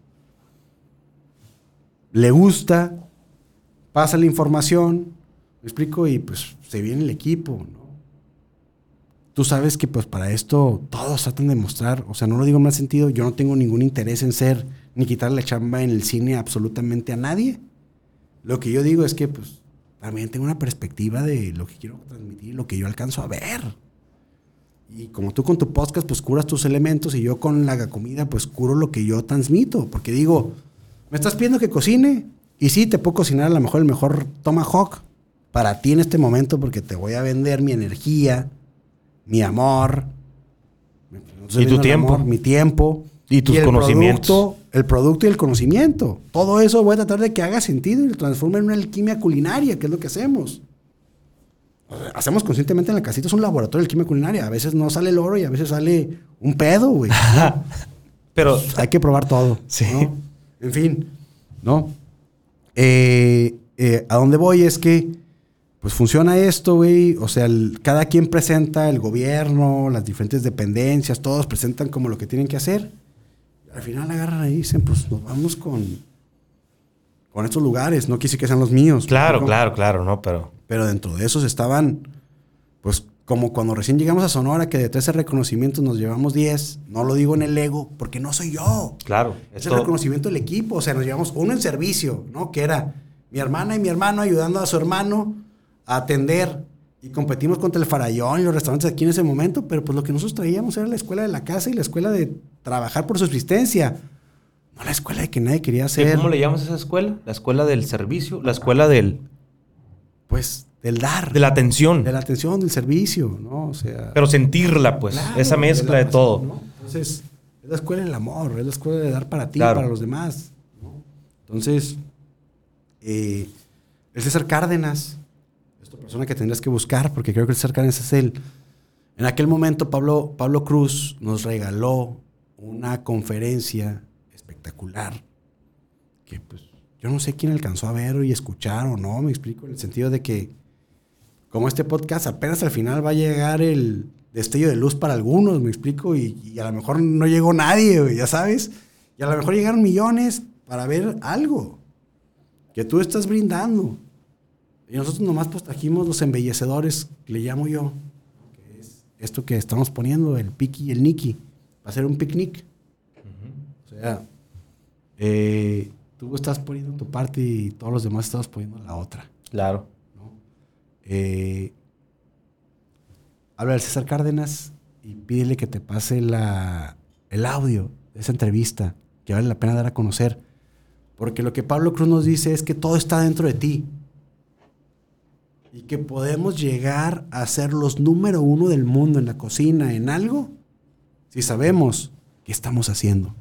Le gusta, pasa la información, me explico, y pues se viene el equipo, ¿no? Tú sabes que pues para esto todos tratan de mostrar, o sea, no lo digo en mal sentido, yo no tengo ningún interés en ser ni quitarle la chamba en el cine absolutamente a nadie. Lo que yo digo es que pues también tengo una perspectiva de lo que quiero transmitir, lo que yo alcanzo a ver. Y como tú con tu podcast, pues curas tus elementos y yo con la comida, pues curo lo que yo transmito. Porque digo, me estás pidiendo que cocine. Y sí, te puedo cocinar a lo mejor el mejor tomahawk para ti en este momento porque te voy a vender mi energía, mi amor. y tu tiempo. mi tiempo. Y tus conocimientos. el producto y el conocimiento. Todo eso voy a tratar de que haga sentido y lo transforme en una alquimia culinaria, que es lo que hacemos. Hacemos conscientemente en la casita, es un laboratorio de alquimia culinaria. A veces no sale el oro y a veces sale un pedo, güey. Pero hay que probar todo. Sí. En fin, ¿no? Eh, eh, a dónde voy es que, pues funciona esto, güey. O sea, cada quien presenta, el gobierno, las diferentes dependencias, todos presentan como lo que tienen que hacer al final agarran ahí y dicen, pues nos vamos con, con estos lugares. No quise que sean los míos. Claro, claro, claro, ¿no? Pero... Pero dentro de esos estaban, pues como cuando recién llegamos a Sonora, que de 13 reconocimientos nos llevamos 10. No lo digo en el ego, porque no soy yo. Claro. Es el reconocimiento del equipo. O sea, nos llevamos uno en servicio, ¿no? Que era mi hermana y mi hermano ayudando a su hermano a atender y competimos contra el Farallón y los restaurantes aquí en ese momento, pero pues lo que nosotros traíamos era la escuela de la casa y la escuela de trabajar por subsistencia. No la escuela de que nadie quería hacer. ¿Cómo le llamas a esa escuela? La escuela del servicio, la escuela del... Pues del dar. De la atención. De la atención, del servicio, ¿no? O sea... Pero sentirla, pues, esa mezcla de, todo. Entonces, es la escuela del amor, es la escuela de dar para ti, para los demás. Entonces, eh, el César Cárdenas, persona que tendrías que buscar, porque creo que el Cárdenas es él. En aquel momento, Pablo, Pablo Cruz nos regaló una conferencia espectacular que pues yo no sé quién alcanzó a ver y escuchar o no, me explico, en el sentido de que como este podcast apenas al final va a llegar el destello de luz para algunos, me explico, y, a lo mejor no llegó nadie, ya sabes, y a lo mejor llegaron millones para ver algo que tú estás brindando. Y nosotros nomás pues trajimos los embellecedores, que le llamo yo, que es esto que estamos poniendo, el Piki y el Niki, va a ser un picnic. O sea, eh, tú estás poniendo tu parte y todos los demás estamos poniendo la otra. Claro. Eh, habla del César Cárdenas y pídele que te pase la, el audio de esa entrevista, que vale la pena dar a conocer. Porque lo que Pablo Cruz nos dice es que todo está dentro de ti. Y que podemos llegar a ser los número uno del mundo en la cocina, en algo, si sabemos qué estamos haciendo.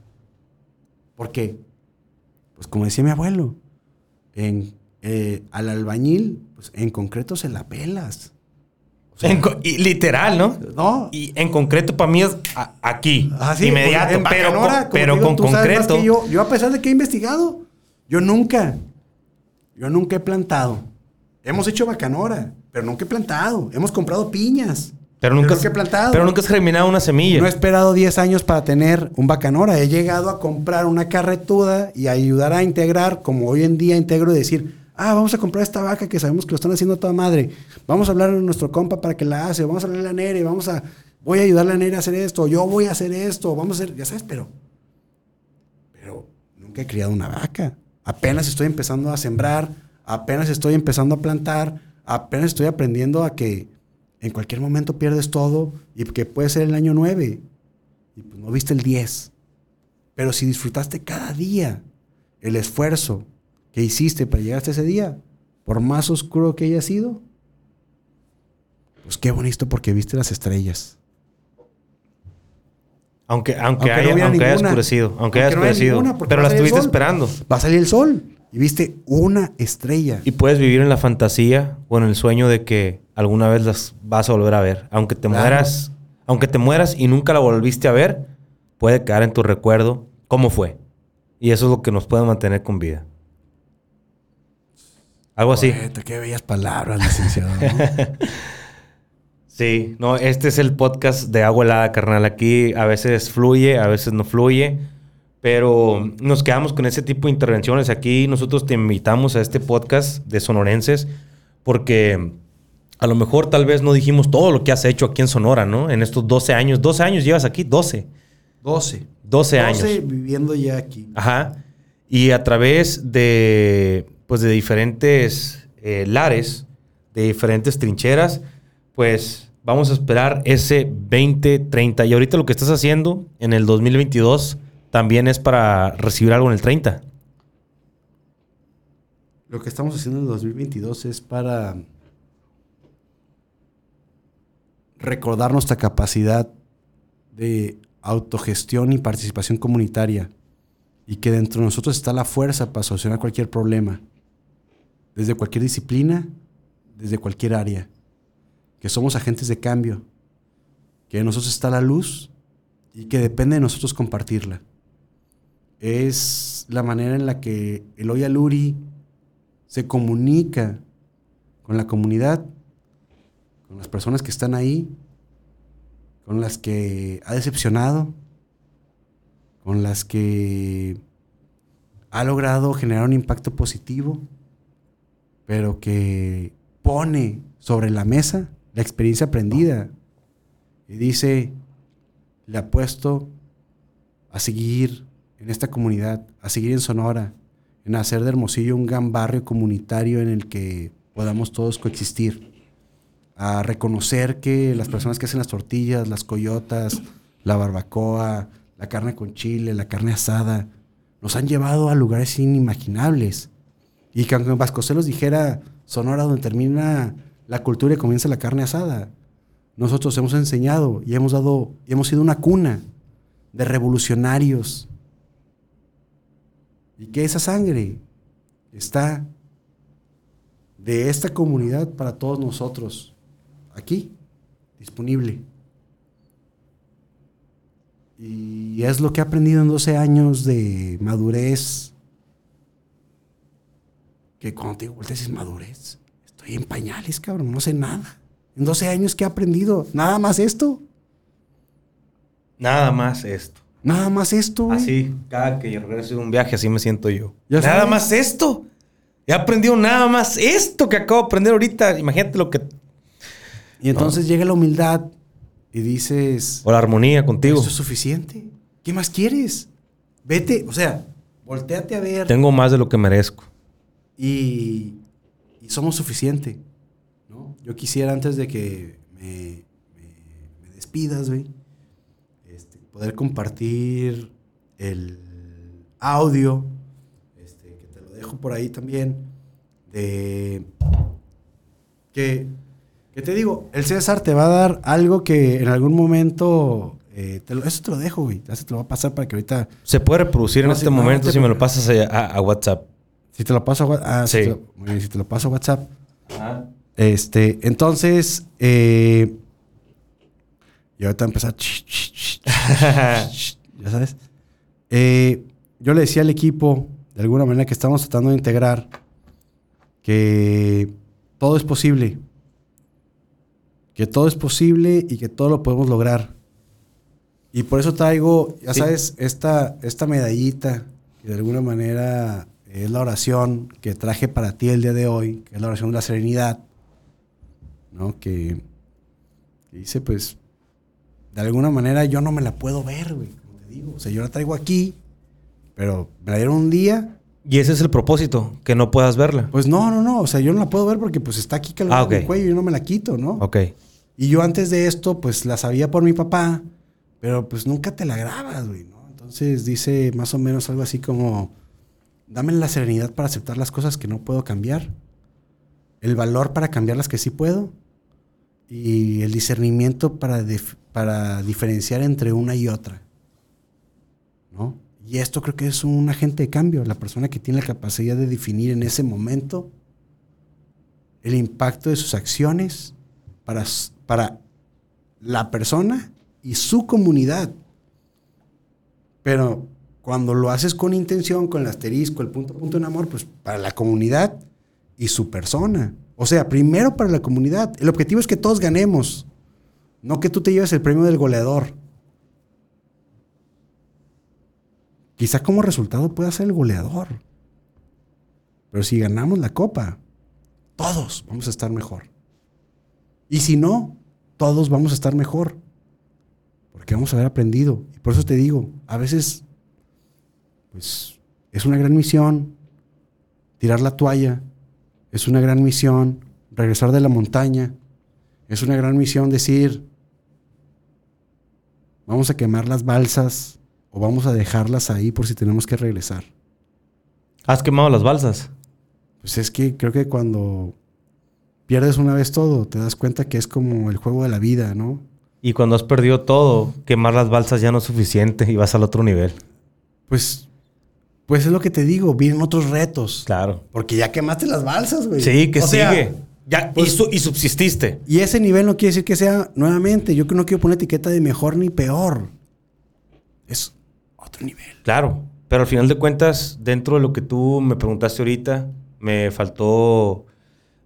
Porque, pues como decía mi abuelo, en, eh, al albañil, pues en concreto se la pelas. En y literal, ¿no? No. Y en concreto para mí es a- aquí, Ah, sí, inmediato, en pero, con, pero digo, con concreto. yo, yo a pesar de que he investigado, yo nunca, yo nunca he plantado. Hemos hecho bacanora, pero nunca he plantado. Hemos comprado piñas. Pero nunca, he plantado. pero nunca has germinado una semilla. No he esperado 10 años para tener un bacanora. He llegado a comprar una carretuda y a ayudar a integrar, como hoy en día integro, y decir, ah, vamos a comprar esta vaca que sabemos que lo están haciendo toda madre. Vamos a hablar a nuestro compa para que la hace. Vamos a hablar a la Nere. Vamos a, voy a ayudar a la Nere a hacer esto. Yo voy a hacer esto. Vamos a hacer, ya sabes, pero, pero nunca he criado una vaca. Apenas estoy empezando a sembrar. Apenas estoy empezando a plantar. Apenas estoy aprendiendo a que en cualquier momento pierdes todo y que puede ser el año 9 y pues no viste el 10. Pero si disfrutaste cada día el esfuerzo que hiciste para llegar hasta ese día, por más oscuro que haya sido, pues qué bonito porque viste las estrellas. Aunque, aunque, Aunque no haya, aunque oscurecido. Aunque haya Aunque no haya oscurecido. ninguna, porque pero va la a salir el estuviste esperando. Va a salir el sol y viste una estrella. Y puedes vivir en la fantasía o en el sueño de que alguna vez las vas a volver a ver. Aunque te Claro. mueras, aunque te mueras y nunca la volviste a ver, puede quedar en tu recuerdo cómo fue. Y eso es lo que nos puede mantener con vida. Algo así. Qué bellas palabras, licenciado. ¿no? Sí, no, este es el podcast de agua helada, carnal. Aquí a veces fluye, a veces no fluye, pero nos quedamos con ese tipo de intervenciones. Aquí nosotros te invitamos a este podcast de sonorenses porque a lo mejor tal vez no dijimos todo lo que has hecho aquí en Sonora, ¿no? En estos 12 años. 12 años llevas aquí, 12. 12. 12 años. 12 viviendo ya aquí. Ajá. Y a través de, pues, de diferentes eh, lares, de diferentes trincheras, pues vamos a esperar ese 2030. Y ahorita lo que estás haciendo en el 2022 también es para recibir algo en el 30. Lo que estamos haciendo en el 2022 es para recordar nuestra capacidad de autogestión y participación comunitaria y que dentro de nosotros está la fuerza para solucionar cualquier problema, desde cualquier disciplina, desde cualquier área, que somos agentes de cambio, que en nosotros está la luz y que depende de nosotros compartirla. Es la manera en la que Eloy Aluri se comunica con la comunidad, con las personas que están ahí, con las que ha decepcionado, con las que ha logrado generar un impacto positivo, pero que pone sobre la mesa la experiencia aprendida y dice, le apuesto a seguir en esta comunidad, a seguir en Sonora, en hacer de Hermosillo un gran barrio comunitario en el que podamos todos coexistir, a reconocer que las personas que hacen las tortillas, las coyotas, la barbacoa, la carne con chile, la carne asada, nos han llevado a lugares inimaginables. Y que aunque Vasconcelos dijera Sonora donde termina la cultura y comienza la carne asada, nosotros hemos enseñado y hemos dado, y hemos sido una cuna de revolucionarios. Y que esa sangre está de esta comunidad para todos nosotros, aquí, disponible. Y es lo que he aprendido en 12 años de madurez. Que cuando te digo, es madurez. Estoy en pañales, cabrón, no sé nada. En 12 años, ¿qué he aprendido? Nada más esto. Nada más esto. Nada más esto. güey. Así, cada que yo regreso de un viaje, así me siento yo. Ya nada sabes. más esto. He aprendido nada más esto que acabo de aprender ahorita. Imagínate lo que... Y entonces llega la humildad y dices, O la armonía contigo. ¿esto es suficiente? ¿Qué más quieres? Vete, o sea, volteate a ver. Tengo más de lo que merezco. y, y somos suficiente. ¿no? Yo quisiera antes de que me, me- me despidas, güey, poder compartir el audio, este, que te lo dejo por ahí también, de que, que te digo, el César te va a dar algo que en algún momento, eh, te lo- eso te lo dejo, güey, ya se te lo va a pasar para que ahorita, Se puede reproducir en este momento te si me lo pasas a, a- a WhatsApp. si te lo paso a Wha- ah, si Sí. te lo- muy bien, si te lo paso a WhatsApp, Este, entonces, eh, y ahorita empezar. ya sabes. Eh, yo le decía al equipo, de alguna manera, que estamos tratando de integrar que todo es posible. Que todo es posible y que todo lo podemos lograr. Y por eso traigo, ya Sí. sabes, esta, esta medallita, que de alguna manera es la oración que traje para ti el día de hoy, que es la oración de la serenidad, ¿no? Que, que dice, pues, de alguna manera yo no me la puedo ver, güey, como te digo. O sea, yo la traigo aquí, pero me la dieron un día. Y ese es el propósito, que no puedas verla. Pues no, no, no. O sea, yo no la puedo ver porque pues está aquí Ah, ok. en el cuello y yo no me la quito, ¿no? Ok. Y yo antes de esto, pues la sabía por mi papá, pero pues nunca te la grabas, güey, ¿no? Entonces dice más o menos algo así como, dame la serenidad para aceptar las cosas que no puedo cambiar, el valor para cambiar las que sí puedo y el discernimiento para, para diferenciar entre una y otra, ¿no? Y esto creo que es un agente de cambio, la persona que tiene la capacidad de definir en ese momento el impacto de sus acciones para, para la persona y su comunidad. Pero cuando lo haces con intención, con el asterisco, el punto, punto en amor, pues para la comunidad y su persona. O sea, primero para la comunidad. El objetivo es que todos ganemos, no que tú te lleves el premio del goleador. Quizá como resultado pueda ser el goleador. Pero si ganamos la copa, todos vamos a estar mejor. Y si no, todos vamos a estar mejor. Porque vamos a haber aprendido. Y por eso te digo, a veces, pues, es una gran misión tirar la toalla. Es una gran misión regresar de la montaña. Es una gran misión decir, vamos a quemar las balsas o vamos a dejarlas ahí por si tenemos que regresar. ¿Has quemado las balsas? Pues es que creo que cuando pierdes una vez todo, te das cuenta que es como el juego de la vida, ¿no? Y cuando has perdido todo, quemar las balsas ya no es suficiente y vas al otro nivel. Pues, pues es lo que te digo, vienen otros retos. Claro. Porque ya quemaste las balsas, güey. Sí, que O sea, sigue. Ya, pues- y, su- y subsististe. y ese nivel no quiere decir que sea nuevamente. Yo que no quiero poner etiqueta de mejor ni peor. Es otro nivel. Claro. Pero al final de cuentas, dentro de lo que tú me preguntaste ahorita, me faltó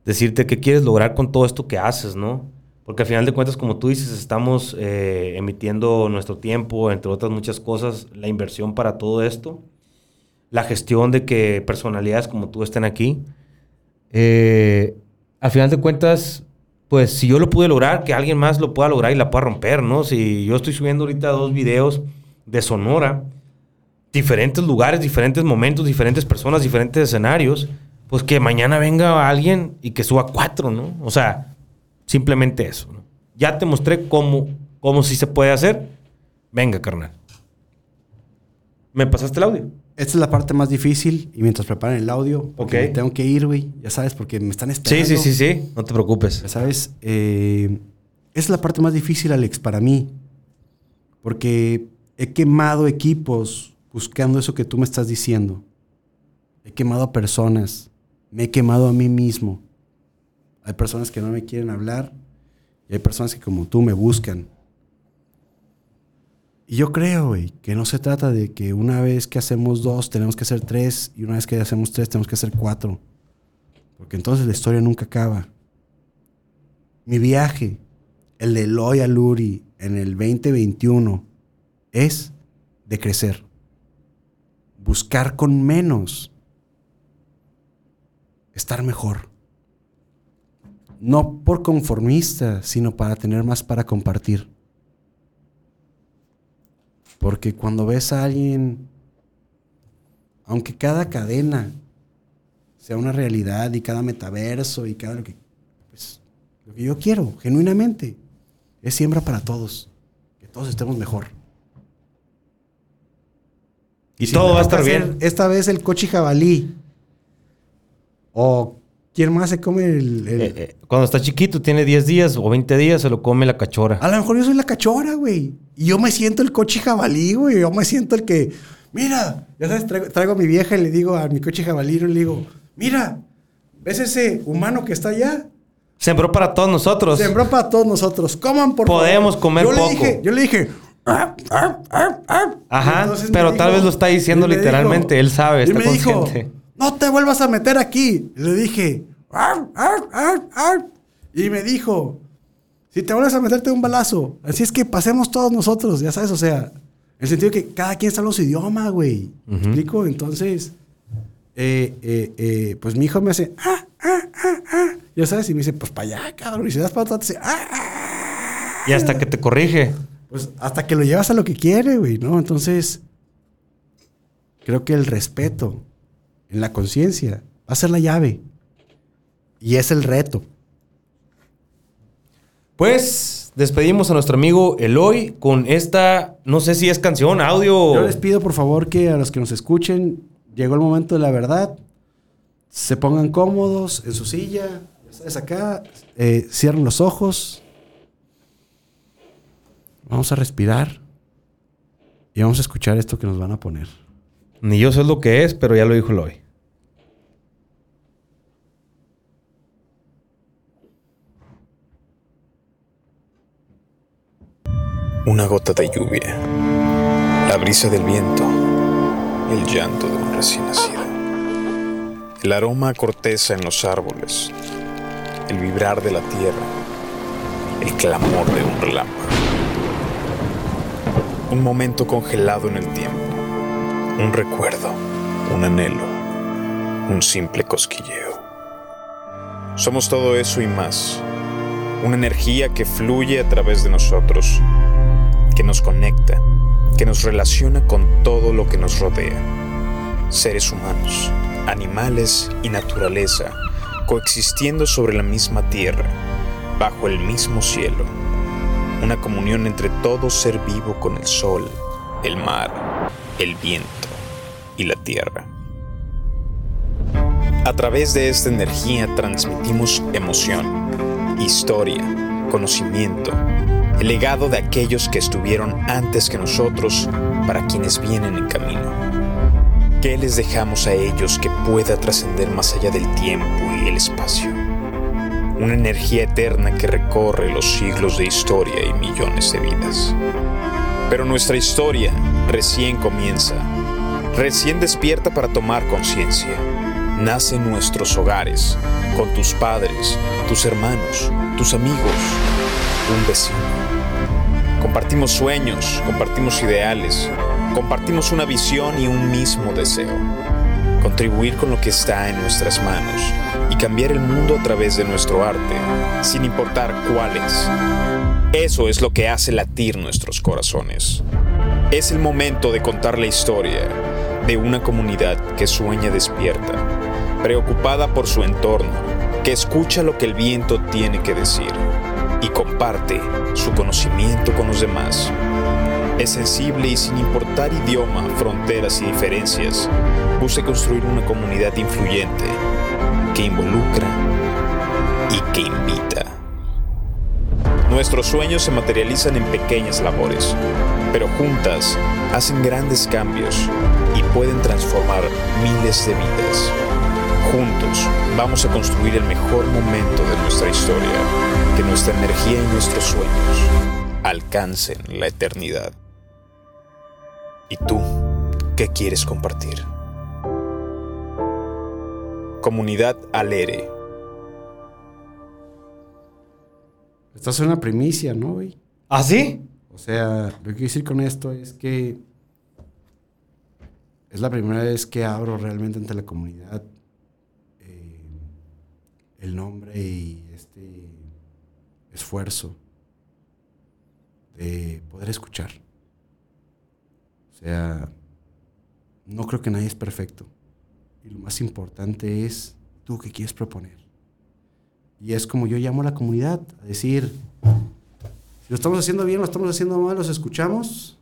decirte qué quieres lograr con todo esto que haces, ¿no? Porque al final de cuentas, como tú dices, estamos eh, emitiendo nuestro tiempo, entre otras muchas cosas, la inversión para todo esto, la gestión de que personalidades como tú estén aquí. Eh, al final de cuentas, pues si yo lo pude lograr, que alguien más lo pueda lograr y la pueda romper, ¿no? Si yo estoy subiendo ahorita dos videos de Sonora, diferentes lugares, diferentes momentos, diferentes personas, diferentes escenarios, pues que mañana venga alguien y que suba cuatro, ¿no? O sea, simplemente eso. ¿no? Ya te mostré cómo, cómo sí se puede hacer. Venga, carnal. ¿Me pasaste el audio? Esta es la parte más difícil y mientras preparan el audio, porque Ok. me tengo que ir, güey. Ya sabes, porque me están Sí, esperando. sí, sí, sí. No te preocupes. Ya sabes, eh, es la parte más difícil, Alex, para mí. Porque he quemado equipos buscando eso que tú me estás diciendo. He quemado a personas. Me he quemado a mí mismo. Hay personas que no me quieren hablar y hay personas que como tú me buscan. Y yo creo, güey, que no se trata de que una vez que hacemos dos tenemos que hacer tres y una vez que hacemos tres tenemos que hacer cuatro. Porque entonces la historia nunca acaba. Mi viaje, el de Eloy Luri en el 2021, es de crecer. Buscar con menos. Estar mejor. No por conformista, sino para tener más para compartir. Porque cuando ves a alguien, aunque cada cadena sea una realidad y cada metaverso y cada lo que, pues, lo que yo quiero, genuinamente, es siembra para todos. Que todos estemos mejor. Y Si todo va a estar bien. Esta vez el coche jabalí. O ¿quién más se come el...? el- Eh, eh, cuando está chiquito, tiene 10 días o 20 días, se lo come la cachora. A lo mejor yo soy la cachora, güey. Y yo me siento el coche jabalí, güey. Yo me siento el que... Mira, ya sabes, traigo, traigo a mi vieja y le digo a mi coche jabalí, y le digo, mira, ¿ves ese humano que está allá? Sembró para todos nosotros. Sembró para todos nosotros. Coman, por Podemos favor. comer yo poco. Le dije, yo le dije... "Ah, ah, ah, ah". Ajá, pero tal vez lo está diciendo literalmente, él sabe, está me dijo, consciente. No te vuelvas a meter aquí. Y le dije... "Ah, ah, ah, ah". Y me dijo, si te vuelves a meterte un balazo. Así es que pasemos todos nosotros, ya sabes, o sea, en el sentido de que cada quien sabe su idioma, güey. ¿Me Ujú. explico? Entonces, eh, eh, eh, pues mi hijo me hace, ah, ah, ah, ah. Ya sabes, y me dice, pues para allá, cabrón. Y si das para atrás, te dice, ah, ah. Y hasta que te corrige. Pues hasta que lo llevas a lo que quiere, güey, ¿no? Entonces, creo que el respeto en la conciencia va a ser la llave. Y es el reto. Pues despedimos a nuestro amigo Eloy con esta, no sé si es canción, audio. Yo les pido por favor que a los que nos escuchen, llegó el momento de la verdad, se pongan cómodos en su silla, ya sabes, acá, eh, cierren los ojos, vamos a respirar y vamos a escuchar esto que nos van a poner. Ni yo sé lo que es, pero ya lo dijo Eloy. Una gota de lluvia, la brisa del viento, el llanto de un recién nacido, el aroma a corteza en los árboles, el vibrar de la tierra, el clamor de un relámpago. Un momento congelado en el tiempo, un recuerdo, un anhelo, un simple cosquilleo. Somos todo eso y más, una energía que fluye a través de nosotros que nos conecta, que nos relaciona con todo lo que nos rodea. Seres humanos, animales y naturaleza coexistiendo sobre la misma tierra, bajo el mismo cielo. Una comunión entre todo ser vivo con el sol, el mar, el viento y la tierra. A través de esta energía transmitimos emoción, historia, conocimiento, el legado de aquellos que estuvieron antes que nosotros para quienes vienen en camino. ¿Qué les dejamos a ellos que pueda trascender más allá del tiempo y el espacio? Una energía eterna que recorre los siglos de historia y millones de vidas. Pero nuestra historia recién comienza, recién despierta para tomar conciencia. Nace en nuestros hogares, con tus padres, tus hermanos, tus amigos, un vecino. Compartimos sueños, compartimos ideales, compartimos una visión y un mismo deseo. Contribuir con lo que está en nuestras manos y cambiar el mundo a través de nuestro arte, sin importar cuál es. Eso es lo que hace latir nuestros corazones. Es el momento de contar la historia de una comunidad que sueña despierta, preocupada por su entorno, que escucha lo que el viento tiene que decir y comparte su conocimiento con los demás. Es sensible y sin importar idioma, fronteras y diferencias, busca construir una comunidad influyente que involucra y que invita. Nuestros sueños se materializan en pequeñas labores, pero juntas hacen grandes cambios y pueden transformar miles de vidas. Juntos vamos a construir el mejor momento de nuestra historia, que nuestra energía y nuestros sueños alcancen la eternidad. ¿Y tú qué quieres compartir? Comunidad Alere. Esta es una primicia, ¿no, güey? ¿Ah, sí? O sea, lo que quiero decir con esto es que es la primera vez que abro realmente ante la comunidad eh, el nombre y este esfuerzo de poder escuchar. O sea, no creo que nadie es perfecto. Y lo más importante es tú que quieres proponer. Y es como yo llamo a la comunidad, a decir, si lo estamos haciendo bien, lo estamos haciendo mal, los escuchamos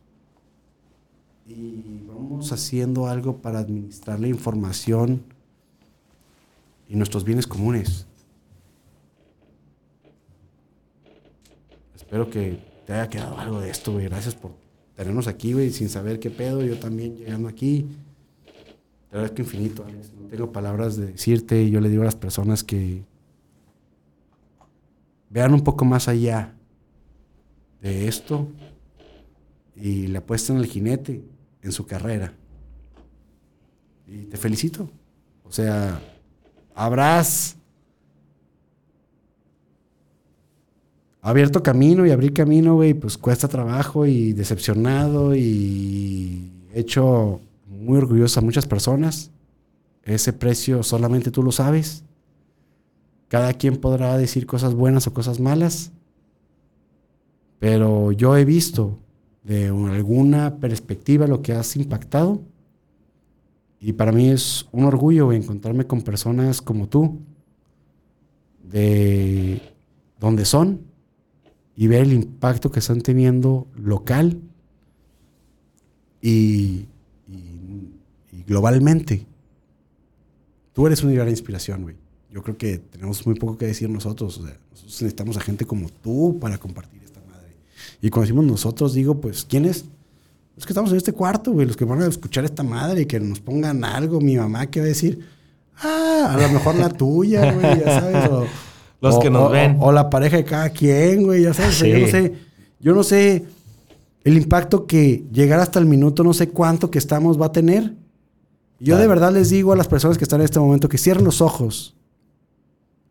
y vamos haciendo algo para administrar la información y nuestros bienes comunes. Espero que te haya quedado algo de esto, güey. Gracias por tenernos aquí, güey, sin saber qué pedo. Yo también llegando aquí. Te agradezco infinito, Alex. No tengo palabras de decirte. Yo le digo a las personas que vean un poco más allá de esto y le apuesten al jinete en su carrera. Y te felicito. O sea, habrás abierto camino y abrir camino, güey, pues cuesta trabajo y decepcionado y hecho muy orgulloso a muchas personas. Ese precio solamente tú lo sabes. Cada quien podrá decir cosas buenas o cosas malas. Pero yo he visto de alguna perspectiva lo que has impactado. Y para mí es un orgullo encontrarme con personas como tú, de donde son, y ver el impacto que están teniendo local y, globalmente. Tú eres una gran inspiración, güey. Yo creo que tenemos muy poco que decir nosotros. O sea, nosotros necesitamos a gente como tú para compartir esta madre. Y cuando decimos nosotros, digo, pues, ¿quiénes? Los que estamos en este cuarto, güey, los que van a escuchar esta madre y que nos pongan algo. Mi mamá que va a decir, ah, a lo mejor la tuya, güey, ya sabes. O, los que nos o, ven. O, la pareja de cada quien, güey, ya sabes. Sí. Yo no sé. Yo no sé el impacto que llegar hasta el minuto, no sé cuánto que estamos, va a tener. Yo Claro. de verdad les digo a las personas que están en este momento que cierren los ojos,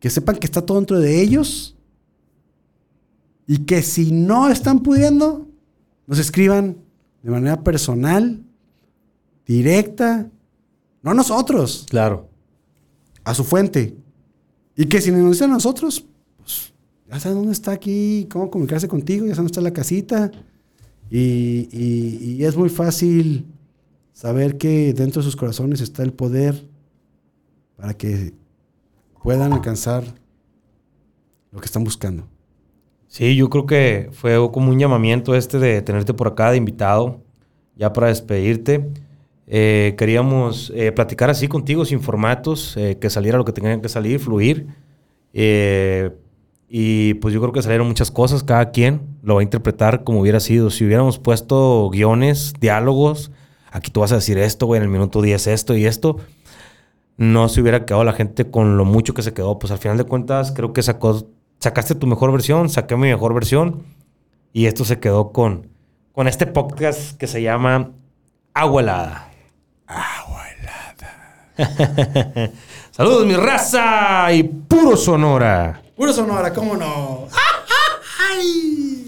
que sepan que está todo dentro de ellos y que si no están pudiendo, nos escriban de manera personal, directa, no a nosotros, Claro. a su fuente. Y que si nos dicen a nosotros, pues ya saben dónde está aquí, cómo comunicarse contigo, ya saben dónde está la casita. Y, y- y es muy fácil saber que dentro de sus corazones está el poder para que puedan alcanzar lo que están buscando. Sí, yo creo que fue como un llamamiento este de tenerte por acá de invitado, ya para despedirte. Eh, queríamos eh, platicar así contigo, sin formatos, eh, que saliera lo que tenía que salir, fluir. Eh, y pues yo creo que salieron muchas cosas, cada quien lo va a interpretar como hubiera sido. Si hubiéramos puesto guiones, diálogos, aquí tú vas a decir esto, güey, en el minuto 10 esto y esto, no se hubiera quedado la gente con lo mucho que se quedó. Pues al final de cuentas, creo que sacó, sacaste tu mejor versión, saqué mi mejor versión. Y esto se quedó con, con este podcast que se llama Agua Helada. Saludos, mi raza y puro Sonora. Puro Sonora, ¿cómo no? ¡Ay!